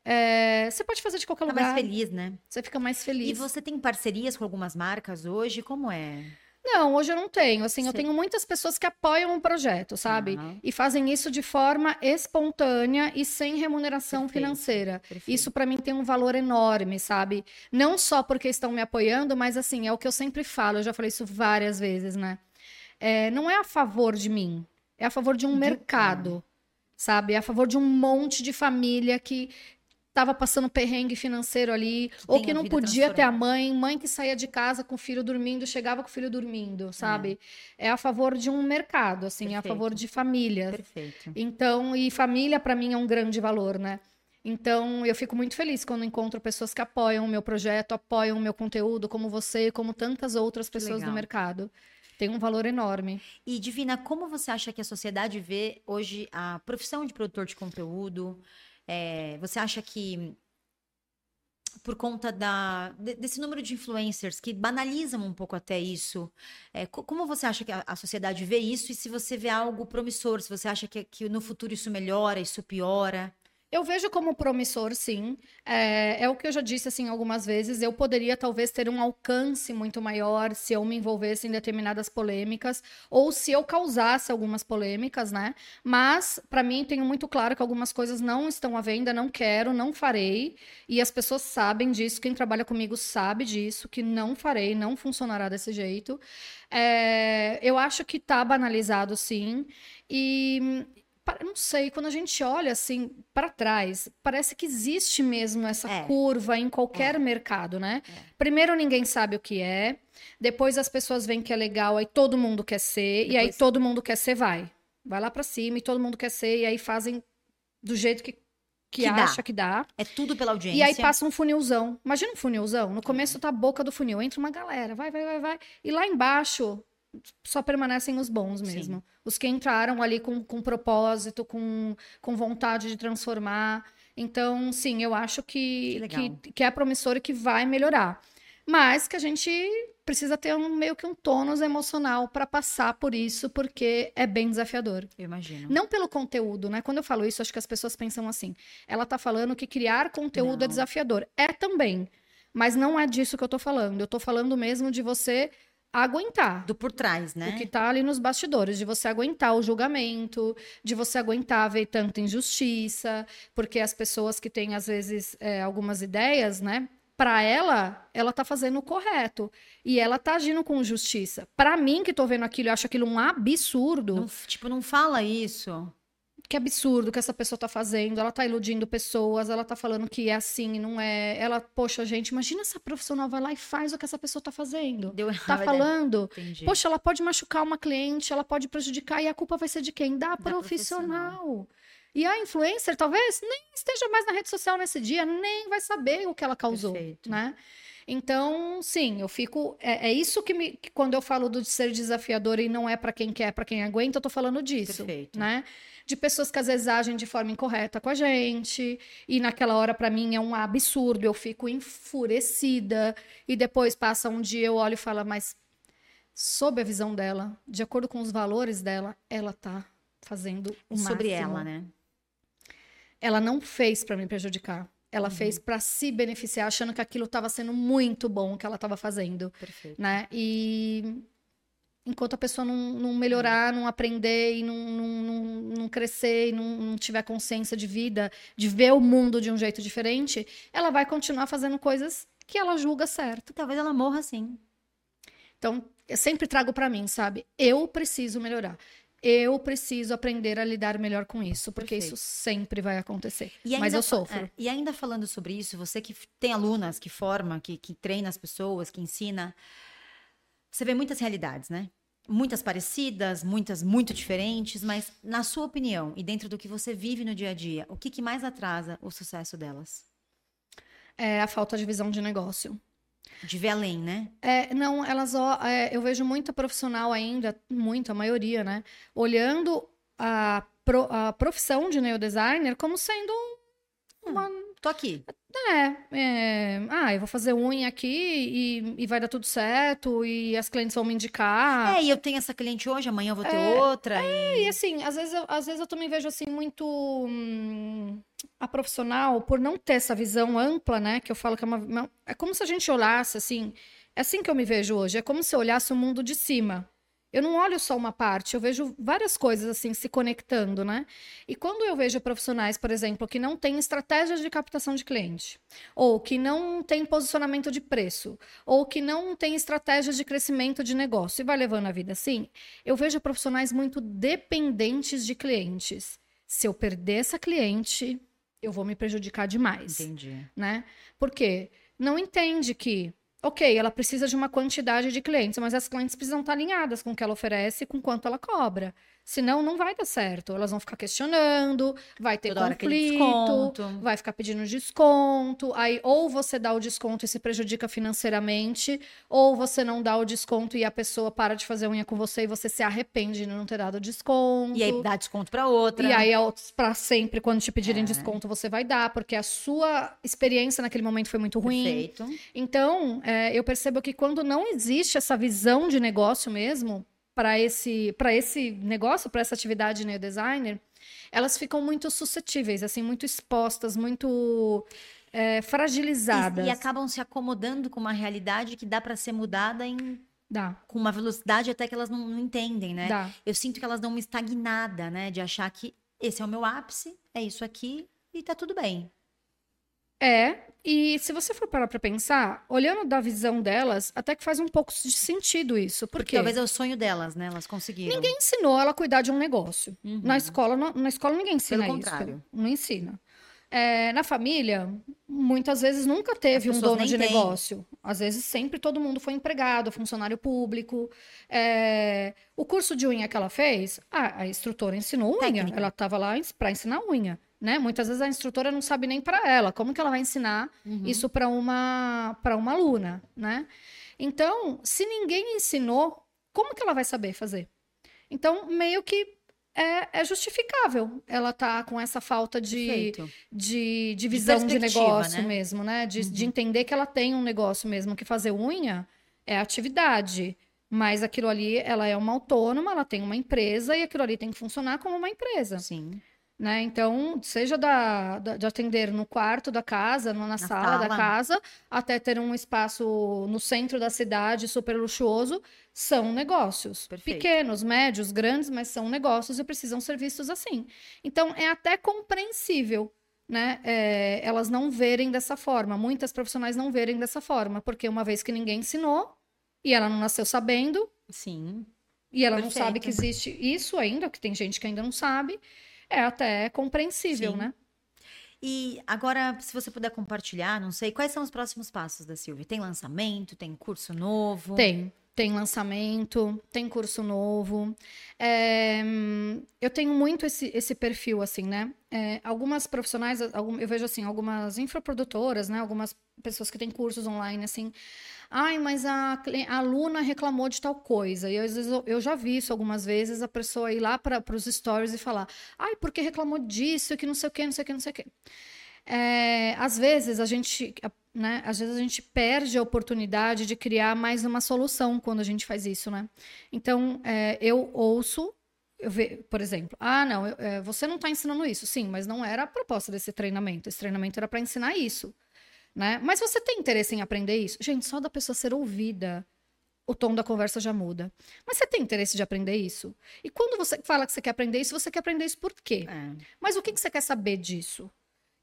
é, você pode fazer de qualquer fica lugar. mais feliz, né? Você fica mais feliz. E você tem parcerias com algumas marcas hoje? Como é? Não, hoje eu não tenho. Assim, eu tenho muitas pessoas que apoiam o projeto, sabe? Uhum. E fazem isso de forma espontânea e sem remuneração Perfeito. financeira. Perfeito. Isso para mim tem um valor enorme, sabe? Não só porque estão me apoiando, mas assim, é o que eu sempre falo, eu já falei isso várias vezes, né? é, não é a favor de mim, é a favor de um de... mercado, sabe? É a favor de um monte de família que estava passando perrengue financeiro ali, que ou que não podia ter a mãe, mãe que saía de casa com o filho dormindo, chegava com o filho dormindo, sabe? É, é a favor de um mercado, assim, Perfeito. é a favor de famílias. Perfeito. Então, e família para mim é um grande valor, né? Então, eu fico muito feliz quando encontro pessoas que apoiam o meu projeto, apoiam o meu conteúdo, como você, como tantas outras pessoas do mercado tem um valor enorme. E Divina, como você acha que a sociedade vê hoje a profissão de produtor de conteúdo? É, você acha que por conta da, desse número de influencers que banalizam um pouco até isso. É, como você acha que a, sociedade vê isso e se você vê algo promissor, se você acha que, que no futuro isso melhora, isso piora? Eu vejo como promissor, sim. É, é, o que eu já disse assim algumas vezes. Eu poderia talvez ter um alcance muito maior se eu me envolvesse em determinadas polêmicas ou se eu causasse algumas polêmicas, né? Mas para mim tenho muito claro que algumas coisas não estão à venda, não quero, não farei e as pessoas sabem disso. Quem trabalha comigo sabe disso, que não farei, não funcionará desse jeito. É, eu acho que tá banalizado, sim. E não sei, quando a gente olha assim para trás, parece que existe mesmo essa é. curva em qualquer é. mercado, né? É. Primeiro ninguém sabe o que é, depois as pessoas veem que é legal, aí todo mundo quer ser, depois... e aí todo mundo quer ser, vai. Vai lá para cima e todo mundo quer ser, e aí fazem do jeito que, que, que acha dá. que dá. É tudo pela audiência. E aí passa um funilzão. Imagina um funilzão. No começo tá a boca do funil, entra uma galera, vai, vai, vai, vai. E lá embaixo só permanecem os bons mesmo. Sim. Os que entraram ali com, com propósito, com, com vontade de transformar. Então, sim, eu acho que, que, que, que, é promissor e que vai melhorar. Mas que a gente precisa ter um, meio que um tônus emocional para passar por isso, porque é bem desafiador. Eu imagino. Não pelo conteúdo, né? Quando eu falo isso, acho que as pessoas pensam assim. Ela tá falando que criar conteúdo é não. é desafiador. É também. Mas não é disso que eu tô falando. Eu tô falando mesmo de você aguentar. Do por trás, né? O que tá ali nos bastidores, de você aguentar o julgamento, de você aguentar ver tanta injustiça, porque as pessoas que têm, às vezes, é, algumas ideias, né? Para ela, ela tá fazendo o correto. E ela tá agindo com justiça. Para mim, que tô vendo aquilo, eu acho aquilo um absurdo. Não, tipo, não fala isso que absurdo que essa pessoa tá fazendo, ela tá iludindo pessoas, ela tá falando que é assim e não é. Ela, poxa, gente, imagina essa profissional vai lá e faz o que essa pessoa tá fazendo. Deu tá falando. Entendi. Poxa, ela pode machucar uma cliente, ela pode prejudicar e a culpa vai ser de quem? Da, da profissional. profissional. E a influencer talvez nem esteja mais na rede social nesse dia, nem vai saber o que ela causou, Perfeito. né? Então, sim, eu fico. É, é isso que, me, que, quando eu falo do ser desafiador e não é para quem quer, para quem aguenta, eu tô falando disso. Perfeito. Né? De pessoas que às vezes agem de forma incorreta com a gente, e naquela hora para mim é um absurdo, eu fico enfurecida, e depois passa um dia eu olho e falo, mas sob a visão dela, de acordo com os valores dela, ela tá fazendo o Sobre ela, né? Ela não fez para me prejudicar. Ela uhum. fez para se beneficiar, achando que aquilo estava sendo muito bom o que ela estava fazendo, Perfeito. né? E enquanto a pessoa não, não melhorar, não aprender e não, não, não crescer e não, tiver consciência de vida, de ver o mundo de um jeito diferente, ela vai continuar fazendo coisas que ela julga certo. Talvez ela morra assim. Então, eu sempre trago para mim, sabe? Eu preciso melhorar. Eu preciso aprender a lidar melhor com isso, porque Perfeito. isso sempre vai acontecer. Mas eu sofro. É, e ainda falando sobre isso, você que tem alunas, que forma, que, que treina as pessoas, que ensina, você vê muitas realidades, né? Muitas parecidas, muitas muito diferentes, mas na sua opinião e dentro do que você vive no dia a dia, o que, que mais atrasa o sucesso delas? É a falta de visão de negócio. De ver além, né? É, não, elas é, eu vejo muita profissional ainda, muito, a maioria, né? Olhando a, pro, a profissão de neodesigner como sendo uma. Hum, tô aqui. É, é, ah, eu vou fazer unha aqui e, e, vai dar tudo certo e as clientes vão me indicar. É, e eu tenho essa cliente hoje, amanhã eu vou ter é, outra. É, e... e assim, às vezes, eu, às vezes eu também vejo assim muito hum, a profissional, por não ter essa visão ampla, né, que eu falo que é uma, uma... É como se a gente olhasse assim, é assim que eu me vejo hoje, é como se eu olhasse o mundo de cima. Eu não olho só uma parte, eu vejo várias coisas assim se conectando, né? E quando eu vejo profissionais, por exemplo, que não têm estratégias de captação de cliente, ou que não têm posicionamento de preço, ou que não têm estratégias de crescimento de negócio e vai levando a vida assim, eu vejo profissionais muito dependentes de clientes. Se eu perder essa cliente, eu vou me prejudicar demais. Entendi. Né? Por quê? Não entende que Ok, ela precisa de uma quantidade de clientes, mas as clientes precisam estar alinhadas com o que ela oferece e com quanto ela cobra. Senão, não vai dar certo. Elas vão ficar questionando, vai ter Toda conflito, vai ficar pedindo desconto. Aí, ou você dá o desconto e se prejudica financeiramente, ou você não dá o desconto e a pessoa para de fazer unha com você e você se arrepende de não ter dado desconto. E aí dá desconto para outra. E aí, para sempre, quando te pedirem é. desconto, você vai dar, porque a sua experiência naquele momento foi muito ruim. Perfeito. Então, é, eu percebo que quando não existe essa visão de negócio mesmo, para esse, esse negócio, para essa atividade de designer, elas ficam muito suscetíveis, assim, muito expostas, muito é, fragilizadas. E, e, acabam se acomodando com uma realidade que dá para ser mudada em Dá. Com uma velocidade até que elas não, não entendem, né? Dá. Eu sinto que elas dão uma estagnada, né? De achar que esse é o meu ápice, é isso aqui e tá tudo bem. É, e se você for parar pra pensar, olhando da visão delas, até que faz um pouco de sentido isso. Por Porque talvez é o sonho delas, né? Elas conseguiram. Ninguém ensinou ela a cuidar de um negócio. Uhum. Na escola, na escola ninguém ensina Pelo contrário. isso. Não ensina. É, na família, muitas vezes nunca teve um dono de negócio. Às vezes sempre todo mundo foi empregado, funcionário público. É, o curso de unha que ela fez, a, a instrutora ensinou unha. Técnica. Ela estava lá para ensinar unha. Né? Muitas vezes a instrutora não sabe nem para ela como que ela vai ensinar uhum. isso para uma para uma aluna, né? Então, se ninguém ensinou, como que ela vai saber fazer? Então, meio que é, é, justificável ela tá com essa falta de, de, de visão de, de negócio né? mesmo, né? De, uhum. de entender que ela tem um negócio mesmo, que fazer unha é atividade. Mas aquilo ali, ela é uma autônoma, ela tem uma empresa e aquilo ali tem que funcionar como uma empresa. Sim. Né? Então, seja da, da, de atender no quarto da casa, na, na sala, sala, da casa, até ter um espaço no centro da cidade super luxuoso, são negócios. Perfeito. Pequenos, médios, grandes, mas são negócios e precisam ser vistos assim. Então, é até compreensível né, é, elas não verem dessa forma, muitas profissionais não verem dessa forma, porque uma vez que ninguém ensinou e ela não nasceu sabendo. Sim. E ela Perfeito. não sabe que existe isso ainda, que tem gente que ainda não sabe é até compreensível, Sim. né? E agora, se você puder compartilhar, não sei, quais são os próximos passos da Silvia? Tem lançamento? Tem curso novo? Tem. Tem lançamento, tem curso novo. É, eu tenho muito esse, esse perfil, assim, né? É, algumas profissionais, eu vejo assim, algumas infoprodutoras, né? Algumas pessoas que têm cursos online, assim. Ai, mas a, a aluna reclamou de tal coisa. E às vezes eu, eu já vi isso algumas vezes, a pessoa ir lá para os stories e falar: ai, porque reclamou disso, que não sei o que, não sei o que, não sei o que. É, às vezes a gente, né? Às vezes a gente perde a oportunidade de criar mais uma solução quando a gente faz isso, né? Então, é, eu ouço, eu ve, por exemplo, ah, não, eu, é, você não está ensinando isso, sim, mas não era a proposta desse treinamento. Esse treinamento era para ensinar isso né? Mas você tem interesse em aprender isso? Gente, só da pessoa ser ouvida, o tom da conversa já muda. Mas você tem interesse de aprender isso? E quando você fala que você quer aprender isso, você quer aprender isso por quê? É. Mas o que, que você quer saber disso?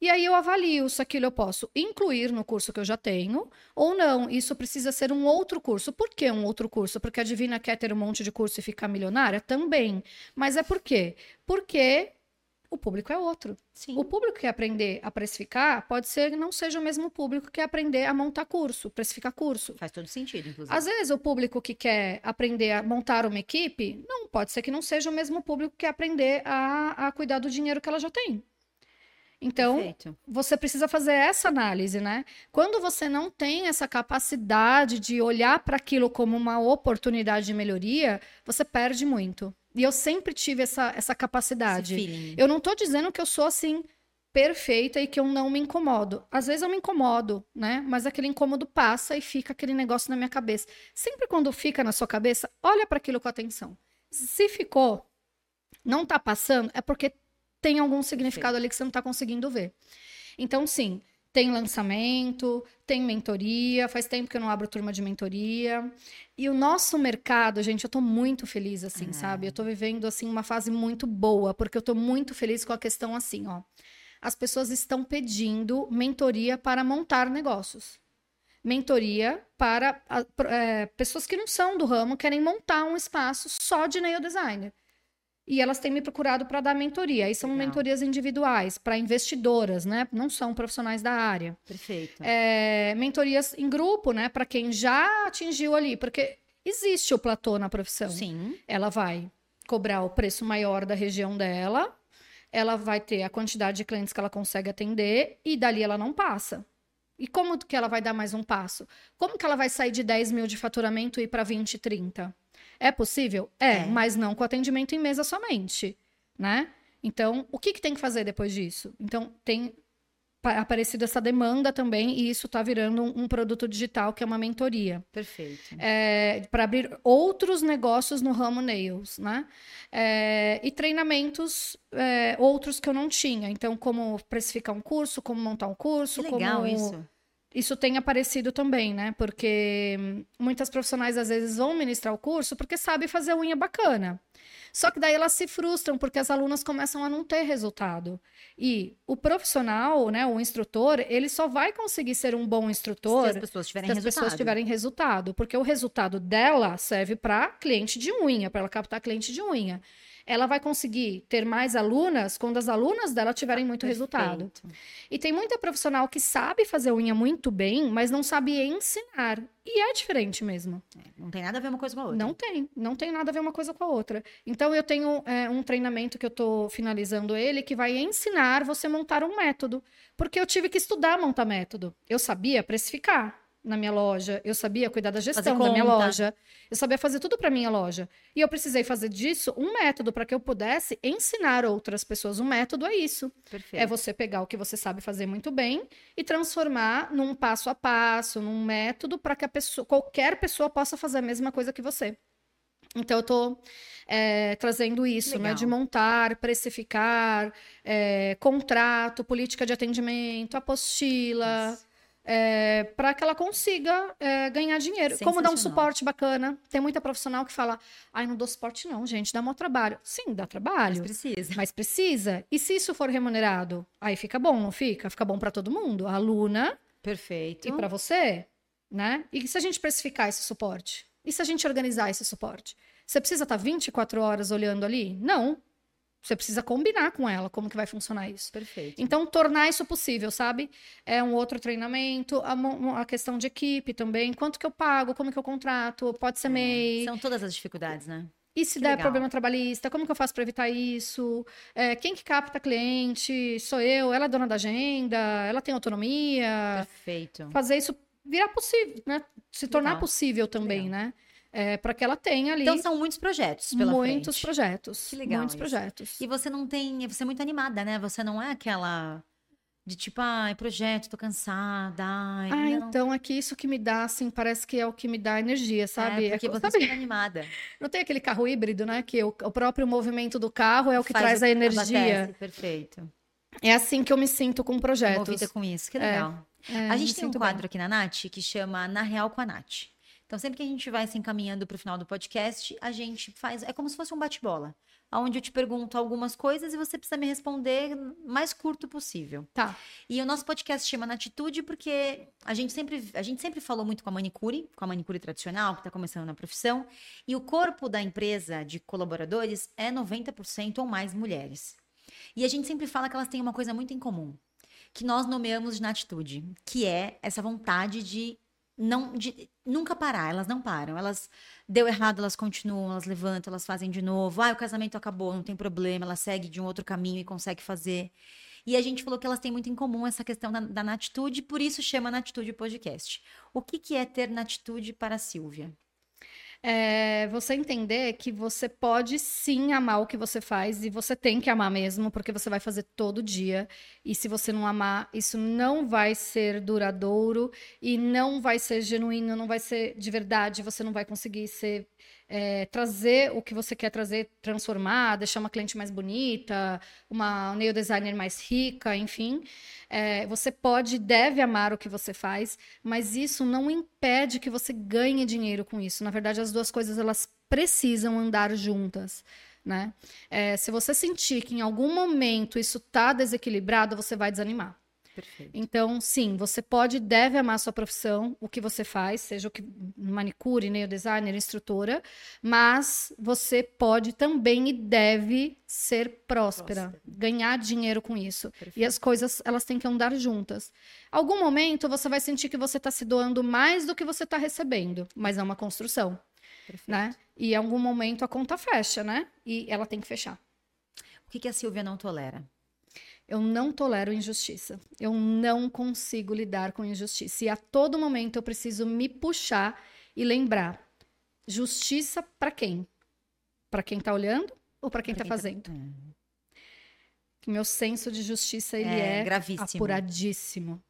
E aí eu avalio se aquilo eu posso incluir no curso que eu já tenho ou não. Isso precisa ser um outro curso. Por que um outro curso? Porque a Divina quer ter um monte de curso e ficar milionária? Também. Mas é por quê? Porque o público é outro. Sim. O público que quer aprender a precificar pode ser que não seja o mesmo público que aprender a montar curso, precificar curso. Faz todo sentido, inclusive. Às vezes, o público que quer aprender a montar uma equipe, não pode ser que não seja o mesmo público que quer aprender a, a cuidar do dinheiro que ela já tem. Então, Perfeito. você precisa fazer essa análise, né? Quando você não tem essa capacidade de olhar para aquilo como uma oportunidade de melhoria, você perde muito. E eu sempre tive essa, essa capacidade. Eu não estou dizendo que eu sou assim perfeita e que eu não me incomodo. Às vezes eu me incomodo, né? Mas aquele incômodo passa e fica aquele negócio na minha cabeça. Sempre quando fica na sua cabeça, olha para aquilo com atenção. Se ficou, não está passando, é porque tem algum significado ali que você não está conseguindo ver. Então, sim, tem lançamento, tem mentoria, faz tempo que eu não abro turma de mentoria. E o nosso mercado, gente, eu tô muito feliz assim, sabe? Eu tô vivendo assim uma fase muito boa, porque eu tô muito feliz com a questão assim, ó. As pessoas estão pedindo mentoria para montar negócios. Mentoria para é, pessoas que não são do ramo, querem montar um espaço só de nail designer. E elas têm me procurado para dar mentoria. Aí são Legal. mentorias individuais, para investidoras, né? Não são profissionais da área. Perfeito. É, mentorias em grupo, né? Para quem já atingiu ali. Porque existe o platô na profissão. Sim. Ela vai cobrar o preço maior da região dela, ela vai ter a quantidade de clientes que ela consegue atender, e dali ela não passa. E como que ela vai dar mais um passo? Como que ela vai sair de 10 mil de faturamento e ir para 20, 30? É possível? É, é, mas não com atendimento em mesa somente, né? Então, o que, que tem que fazer depois disso? Então, tem aparecido essa demanda também, e isso está virando um, um, produto digital que é uma mentoria. Perfeito. É, para abrir outros negócios no ramo nails, né? É, e treinamentos é, outros que eu não tinha. Então, como precificar um curso, como montar um curso, que legal como... isso. Isso tem aparecido também, né? Porque muitas profissionais às vezes vão ministrar o curso porque sabem fazer unha bacana. Só que daí elas se frustram porque as alunas começam a não ter resultado. E o profissional, né, o instrutor, ele só vai conseguir ser um bom instrutor se as pessoas tiverem as resultado. pessoas tiverem resultado, porque o resultado dela serve para cliente de unha, para ela captar cliente de unha ela vai conseguir ter mais alunas quando as alunas dela tiverem muito Perfeito. resultado. E tem muita profissional que sabe fazer unha muito bem, mas não sabe ensinar. E é diferente mesmo. É, não tem nada a ver uma coisa com a outra. Não tem, não tem nada a ver uma coisa com a outra. Então eu tenho é, um treinamento que eu estou finalizando ele que vai ensinar você a montar um método. Porque eu tive que estudar montar método. Eu sabia precificar na minha loja, eu sabia cuidar da gestão da minha loja, eu sabia fazer tudo para minha loja. E eu precisei fazer disso um método para que eu pudesse ensinar outras pessoas. Um método é isso. Perfeito. É você pegar o que você sabe fazer muito bem e transformar num passo a passo, num método para que a pessoa, qualquer pessoa possa fazer a mesma coisa que você. Então, eu estou é, trazendo isso, Legal. né? De montar, precificar, é, contrato, política de atendimento, apostila. Isso é, para que ela consiga é, ganhar dinheiro. Como dar um suporte bacana. Tem muita profissional que fala: ai, não dou suporte, não, gente, dá maior trabalho. Sim, dá trabalho. Mas precisa. Mas precisa. E se isso for remunerado? Aí fica bom, não fica? Fica bom para todo mundo. A aluna. Perfeito. E para você, né? E se a gente precificar esse suporte? E se a gente organizar esse suporte? Você precisa estar tá 24 horas olhando ali? Não. Você precisa combinar com ela como que vai funcionar isso. Perfeito. Então, tornar isso possível, sabe? É um outro treinamento, a, a questão de equipe também. Quanto que eu pago, como que eu contrato, pode ser é, MEI. São todas as dificuldades, né? E se que der legal. problema trabalhista, como que eu faço para evitar isso? É, quem que capta cliente? Sou eu? Ela é dona da agenda? Ela tem autonomia? Perfeito. Fazer isso virar possível, né? Se tornar legal. possível também, legal. né? É, para que ela tenha ali. Então são muitos projetos pela Muitos frente. projetos. Que legal. Muitos isso. projetos. E você não tem. Você é muito animada, né? Você não é aquela. De tipo, ai, projeto, tô cansada. Ai, ah, não. então é que isso que me dá, assim, parece que é o que me dá energia, sabe? É, porque é, você sabe? animada. Não tem aquele carro híbrido, né? Que o, o próprio movimento do carro é o que Faz traz o, a energia. Abastece. Perfeito. É assim que eu me sinto com projetos. Movida com isso, que legal. É, é, a gente tem um quadro bem. aqui na Nath que chama Na Real com a Nath. Então, sempre que a gente vai se encaminhando para o final do podcast, a gente faz. É como se fosse um bate-bola. Onde eu te pergunto algumas coisas e você precisa me responder mais curto possível. Tá. E o nosso podcast chama Na Atitude porque a gente sempre, a gente sempre falou muito com a manicure, com a manicure tradicional, que está começando na profissão. E o corpo da empresa de colaboradores é 90% ou mais mulheres. E a gente sempre fala que elas têm uma coisa muito em comum, que nós nomeamos de na atitude, que é essa vontade de não de, nunca parar, elas não param. Elas deu errado, elas continuam, elas levantam, elas fazem de novo. Ah, o casamento acabou, não tem problema, ela segue de um outro caminho e consegue fazer. E a gente falou que elas têm muito em comum essa questão da, da natitude, por isso chama Natitude Podcast. O que, que é ter natitude para a Silvia? É você entender que você pode sim amar o que você faz e você tem que amar mesmo, porque você vai fazer todo dia. E se você não amar, isso não vai ser duradouro e não vai ser genuíno, não vai ser de verdade, você não vai conseguir ser é, trazer o que você quer trazer, transformar, deixar uma cliente mais bonita, uma nail designer mais rica, enfim. É, você pode e deve amar o que você faz, mas isso não impede que você ganhe dinheiro com isso. Na verdade, as duas coisas elas precisam andar juntas. Né? É, se você sentir que em algum momento isso está desequilibrado, você vai desanimar. Perfeito. Então, sim, você pode e deve amar a sua profissão, o que você faz, seja o que manicure, nail designer, instrutora, mas você pode também e deve ser próspera, próspera. ganhar dinheiro com isso. Perfeito. E as coisas, elas têm que andar juntas. Algum momento você vai sentir que você está se doando mais do que você está recebendo, mas é uma construção. Perfeito. Né? E em algum momento a conta fecha, né? E ela tem que fechar. O que, que a Silvia não tolera? Eu não tolero injustiça. Eu não consigo lidar com injustiça. E a todo momento eu preciso me puxar e lembrar: justiça para quem? Para quem está olhando ou para quem está fazendo? Tá... meu senso de justiça ele é, é gravíssimo. apuradíssimo.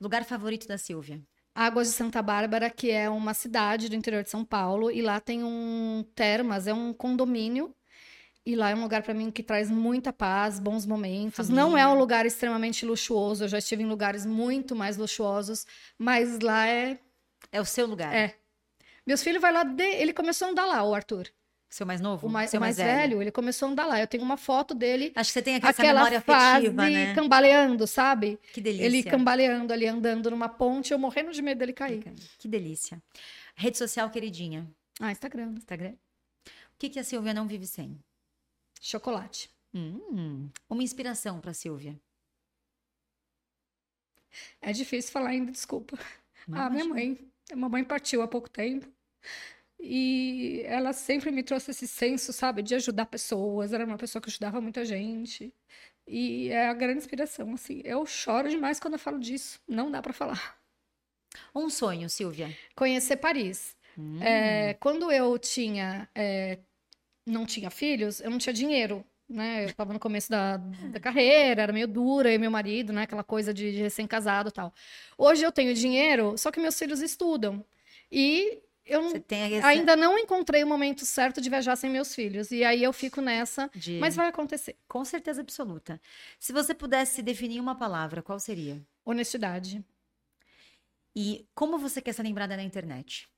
Lugar favorito da Silvia? Águas de Santa Bárbara, que é uma cidade do interior de São Paulo, e lá tem um termas, é um condomínio e lá é um lugar para mim que traz muita paz, bons momentos. Família. Não é um lugar extremamente luxuoso. Eu já estive em lugares muito mais luxuosos, mas lá é é o seu lugar. É. Meus filhos vai lá de... ele começou a andar lá, o Arthur. Seu mais novo? O mais, Seu o mais, mais velho. velho. ele começou a andar lá. Eu tenho uma foto dele. Acho que você tem aquela memória afetiva, né? cambaleando, sabe? Que delícia. Ele cambaleando ali, andando numa ponte, eu morrendo de medo dele cair. Que delícia. Rede social queridinha. Ah, Instagram. Instagram. O que, que a Silvia não vive sem? Chocolate. Hum, uma inspiração para Silvia. É difícil falar ainda, desculpa. ah, minha mãe. A mamãe partiu há pouco tempo. E ela sempre me trouxe esse senso, sabe, de ajudar pessoas. Era uma pessoa que ajudava muita gente. E é a grande inspiração, assim. Eu choro demais quando eu falo disso. Não dá para falar. Um sonho, Silvia? Conhecer Paris. Hum. É, quando eu tinha, é, não tinha filhos, eu não tinha dinheiro. Né? Eu estava no começo da, da, carreira, era meio dura, e meu marido, né? Aquela coisa de, de recém-casado e tal. Hoje eu tenho dinheiro, só que meus filhos estudam. E eu ainda não encontrei o momento certo de viajar sem meus filhos. E aí eu fico nessa, de... mas vai acontecer. Com certeza absoluta. Se você pudesse definir uma palavra, qual seria? Honestidade. E como você quer ser lembrada na internet?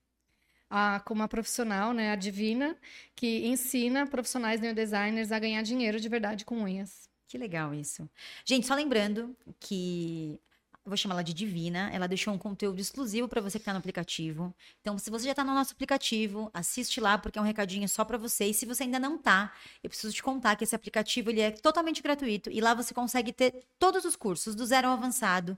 Ah, como uma profissional, né, a Divina, que ensina profissionais neodesigners a ganhar dinheiro de verdade com unhas. Que legal isso. Gente, só lembrando que vou chamar ela de Divina. Ela deixou um conteúdo exclusivo para você que está no aplicativo. Então, se você já está no nosso aplicativo, assiste lá porque é um recadinho só para você. E se você ainda não tá, eu preciso te contar que esse aplicativo ele é totalmente gratuito e lá você consegue ter todos os cursos do zero ao avançado.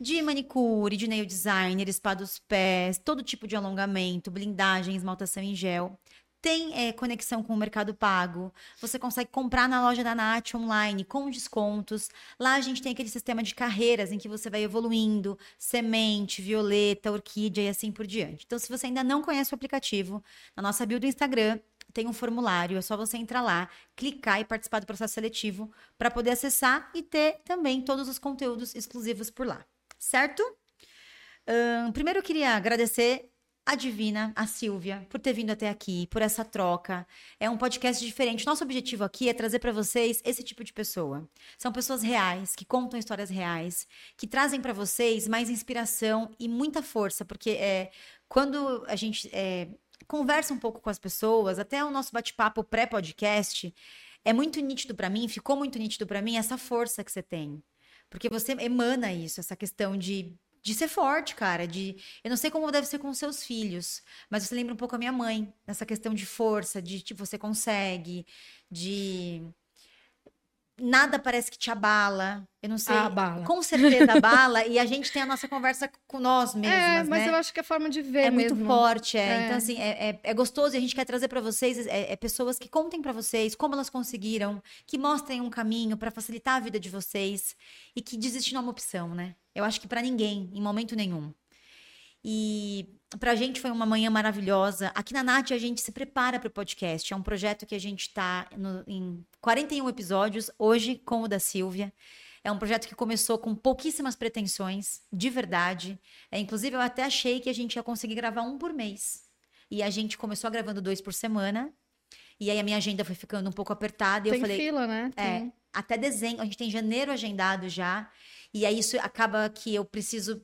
De manicure, de nail designer, spa dos pés, todo tipo de alongamento, blindagem, esmaltação em gel tem é, conexão com o Mercado Pago. Você consegue comprar na loja da Nath online com descontos. Lá a gente tem aquele sistema de carreiras em que você vai evoluindo, semente, violeta, orquídea e assim por diante. Então, se você ainda não conhece o aplicativo, na nossa bio do Instagram tem um formulário, é só você entrar lá, clicar e participar do processo seletivo para poder acessar e ter também todos os conteúdos exclusivos por lá. Certo? Primeiro eu queria agradecer a Divina, a Silvia, por ter vindo até aqui, por essa troca. É um podcast diferente. Nosso objetivo aqui é trazer para vocês esse tipo de pessoa. São pessoas reais, que contam histórias reais, que trazem para vocês mais inspiração e muita força, porque é, quando a gente é, conversa um pouco com as pessoas, até o nosso bate-papo pré-podcast, é muito nítido para mim, ficou muito nítido para mim essa força que você tem. Porque você emana isso, essa questão de de ser forte, cara, de eu não sei como deve ser com seus filhos, mas você lembra um pouco a minha mãe, nessa questão de força, de tipo você consegue, de nada parece que te abala. Eu não sei. Abala. Com certeza abala. e a gente tem a nossa conversa com nós mesmos. É, mas né? eu acho que é a forma de ver. É mesmo. muito forte, é. é. Então, assim, é, é, é, gostoso e a gente quer trazer para vocês é, é, pessoas que contem para vocês como elas conseguiram, que mostrem um caminho para facilitar a vida de vocês e que desistir não é uma opção, né? Eu acho que para ninguém, em momento nenhum. E pra gente foi uma manhã maravilhosa. Aqui na Nath a gente se prepara para o podcast. É um projeto que a gente está em 41 episódios, hoje com o da Silvia. É um projeto que começou com pouquíssimas pretensões, de verdade. É, inclusive, eu até achei que a gente ia conseguir gravar um por mês. E a gente começou gravando dois por semana. E aí a minha agenda foi ficando um pouco apertada. E Tem eu falei. fila, né? É, Tem. Até dezembro. A gente tem janeiro agendado já. E aí isso acaba que eu preciso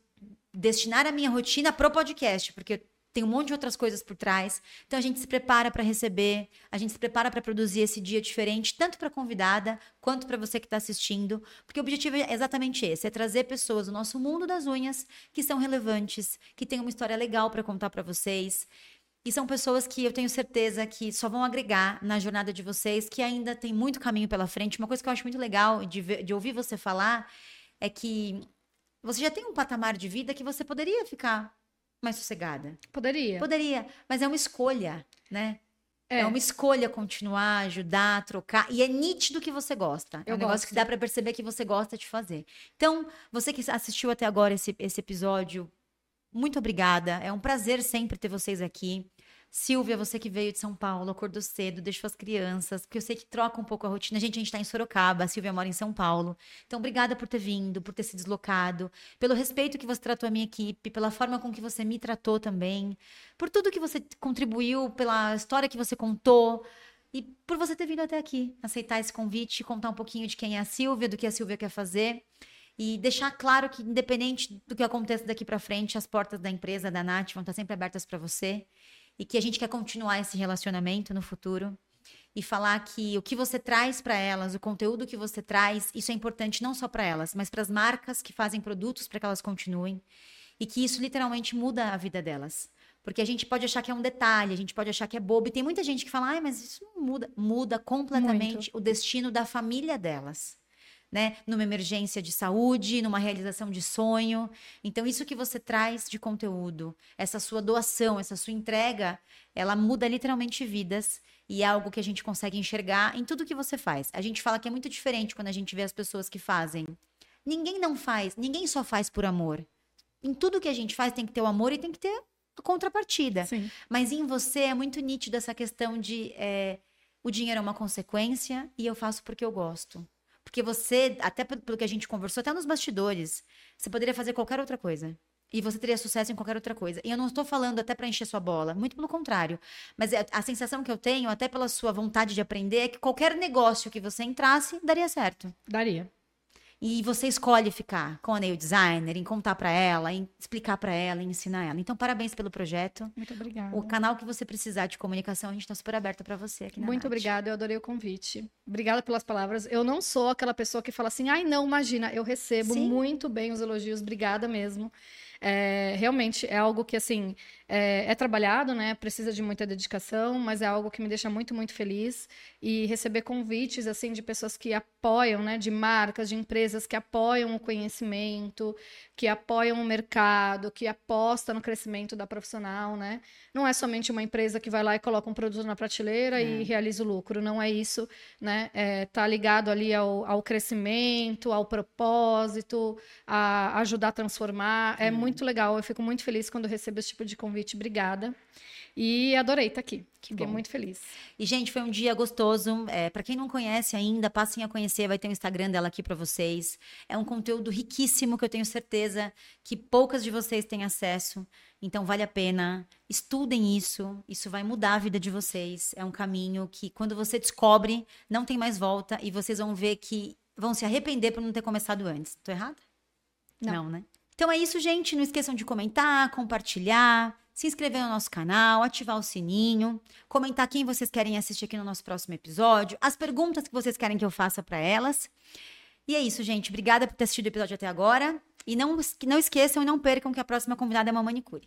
destinar a minha rotina pro podcast, porque tem um monte de outras coisas por trás. Então a gente se prepara para receber, a gente se prepara para produzir esse dia diferente, tanto para convidada quanto para você que está assistindo, porque o objetivo é exatamente esse, é trazer pessoas do nosso mundo das unhas que são relevantes, que têm uma história legal para contar para vocês. E são pessoas que eu tenho certeza que só vão agregar na jornada de vocês, que ainda tem muito caminho pela frente. Uma coisa que eu acho muito legal de, ver, de ouvir você falar é que você já tem um patamar de vida que você poderia ficar mais sossegada. Poderia. Poderia, mas é uma escolha, né? É. é uma escolha continuar, ajudar, trocar. E é nítido que você gosta. É um negócio gosto. que dá para perceber que você gosta de fazer. Então, você que assistiu até agora esse, esse episódio, muito obrigada. É um prazer sempre ter vocês aqui. Silvia, você que veio de São Paulo, acordou cedo, deixou as crianças, porque eu sei que troca um pouco a rotina. Gente, a gente tá em Sorocaba, a Silvia mora em São Paulo. Então, obrigada por ter vindo, por ter se deslocado, pelo respeito que você tratou a minha equipe, pela forma com que você me tratou também, por tudo que você contribuiu, pela história que você contou. E por você ter vindo até aqui, aceitar esse convite, contar um pouquinho de quem é a Silvia, do que a Silvia quer fazer. E deixar claro que, independente do que aconteça daqui para frente, as portas da empresa, da Nath, vão estar sempre abertas para você e que a gente quer continuar esse relacionamento no futuro e falar que o que você traz para elas, o conteúdo que você traz, isso é importante não só para elas, mas para as marcas que fazem produtos para que elas continuem e que isso literalmente muda a vida delas. Porque a gente pode achar que é um detalhe, a gente pode achar que é bobo. E tem muita gente que fala, mas isso não muda. Muda completamente Muito. o destino da família delas né? Numa emergência de saúde, numa realização de sonho. Então, isso que você traz de conteúdo, essa sua doação, essa sua entrega, ela muda literalmente vidas e é algo que a gente consegue enxergar em tudo que você faz. A gente fala que é muito diferente quando a gente vê as pessoas que fazem. Ninguém não faz, ninguém só faz por amor. Em tudo que a gente faz tem que ter o amor e tem que ter a contrapartida. Sim. Mas em você é muito nítido essa questão de é, o dinheiro é uma consequência e eu faço porque eu gosto. Porque você, até pelo que a gente conversou, até nos bastidores, você poderia fazer qualquer outra coisa. E você teria sucesso em qualquer outra coisa. E eu não estou falando até para encher sua bola, muito pelo contrário. Mas a, é, a sensação que eu tenho, até pela sua vontade de aprender, é que qualquer negócio que você entrasse daria certo. Daria e você escolhe ficar com a nail designer, em contar para ela, em explicar para ela, em ensinar ela. Então, parabéns pelo projeto. Muito obrigada. O canal que você precisar de comunicação, a gente está super aberta para você aqui na Muito Nath. obrigada, eu adorei o convite. Obrigada pelas palavras. Eu não sou aquela pessoa que fala assim, ai, não, imagina, eu recebo Sim. muito bem os elogios, obrigada mesmo. É, realmente é algo que, assim, é, é, trabalhado, né? Precisa de muita dedicação, mas é algo que me deixa muito, muito feliz. E receber convites, assim, de pessoas que apoiam, né? De marcas, de empresas que apoiam o conhecimento, que apoiam o mercado, que aposta no crescimento da profissional, né? Não é somente uma empresa que vai lá e coloca um produto na prateleira é. e realiza o lucro. Não é isso, né? É, tá ligado ali ao, ao crescimento, ao propósito, a ajudar a transformar. É, muito legal. Eu fico muito feliz quando recebo esse tipo de convite. Obrigada. E adorei estar aqui. Que Fiquei bom. muito feliz. E, gente, foi um dia gostoso. É, para quem não conhece ainda, passem a conhecer. Vai ter o um Instagram dela aqui para vocês. É um conteúdo riquíssimo que eu tenho certeza que poucas de vocês têm acesso. Então, vale a pena. Estudem isso. Isso vai mudar a vida de vocês. É um caminho que, quando você descobre, não tem mais volta. E vocês vão ver que vão se arrepender por não ter começado antes. Tô errada? Não, não né? Então é isso, gente. Não esqueçam de comentar, compartilhar, se inscrever no nosso canal, ativar o sininho, comentar quem vocês querem assistir aqui no nosso próximo episódio, as perguntas que vocês querem que eu faça para elas. E é isso, gente. Obrigada por ter assistido o episódio até agora. E não, não esqueçam e não percam que a próxima convidada é uma manicure.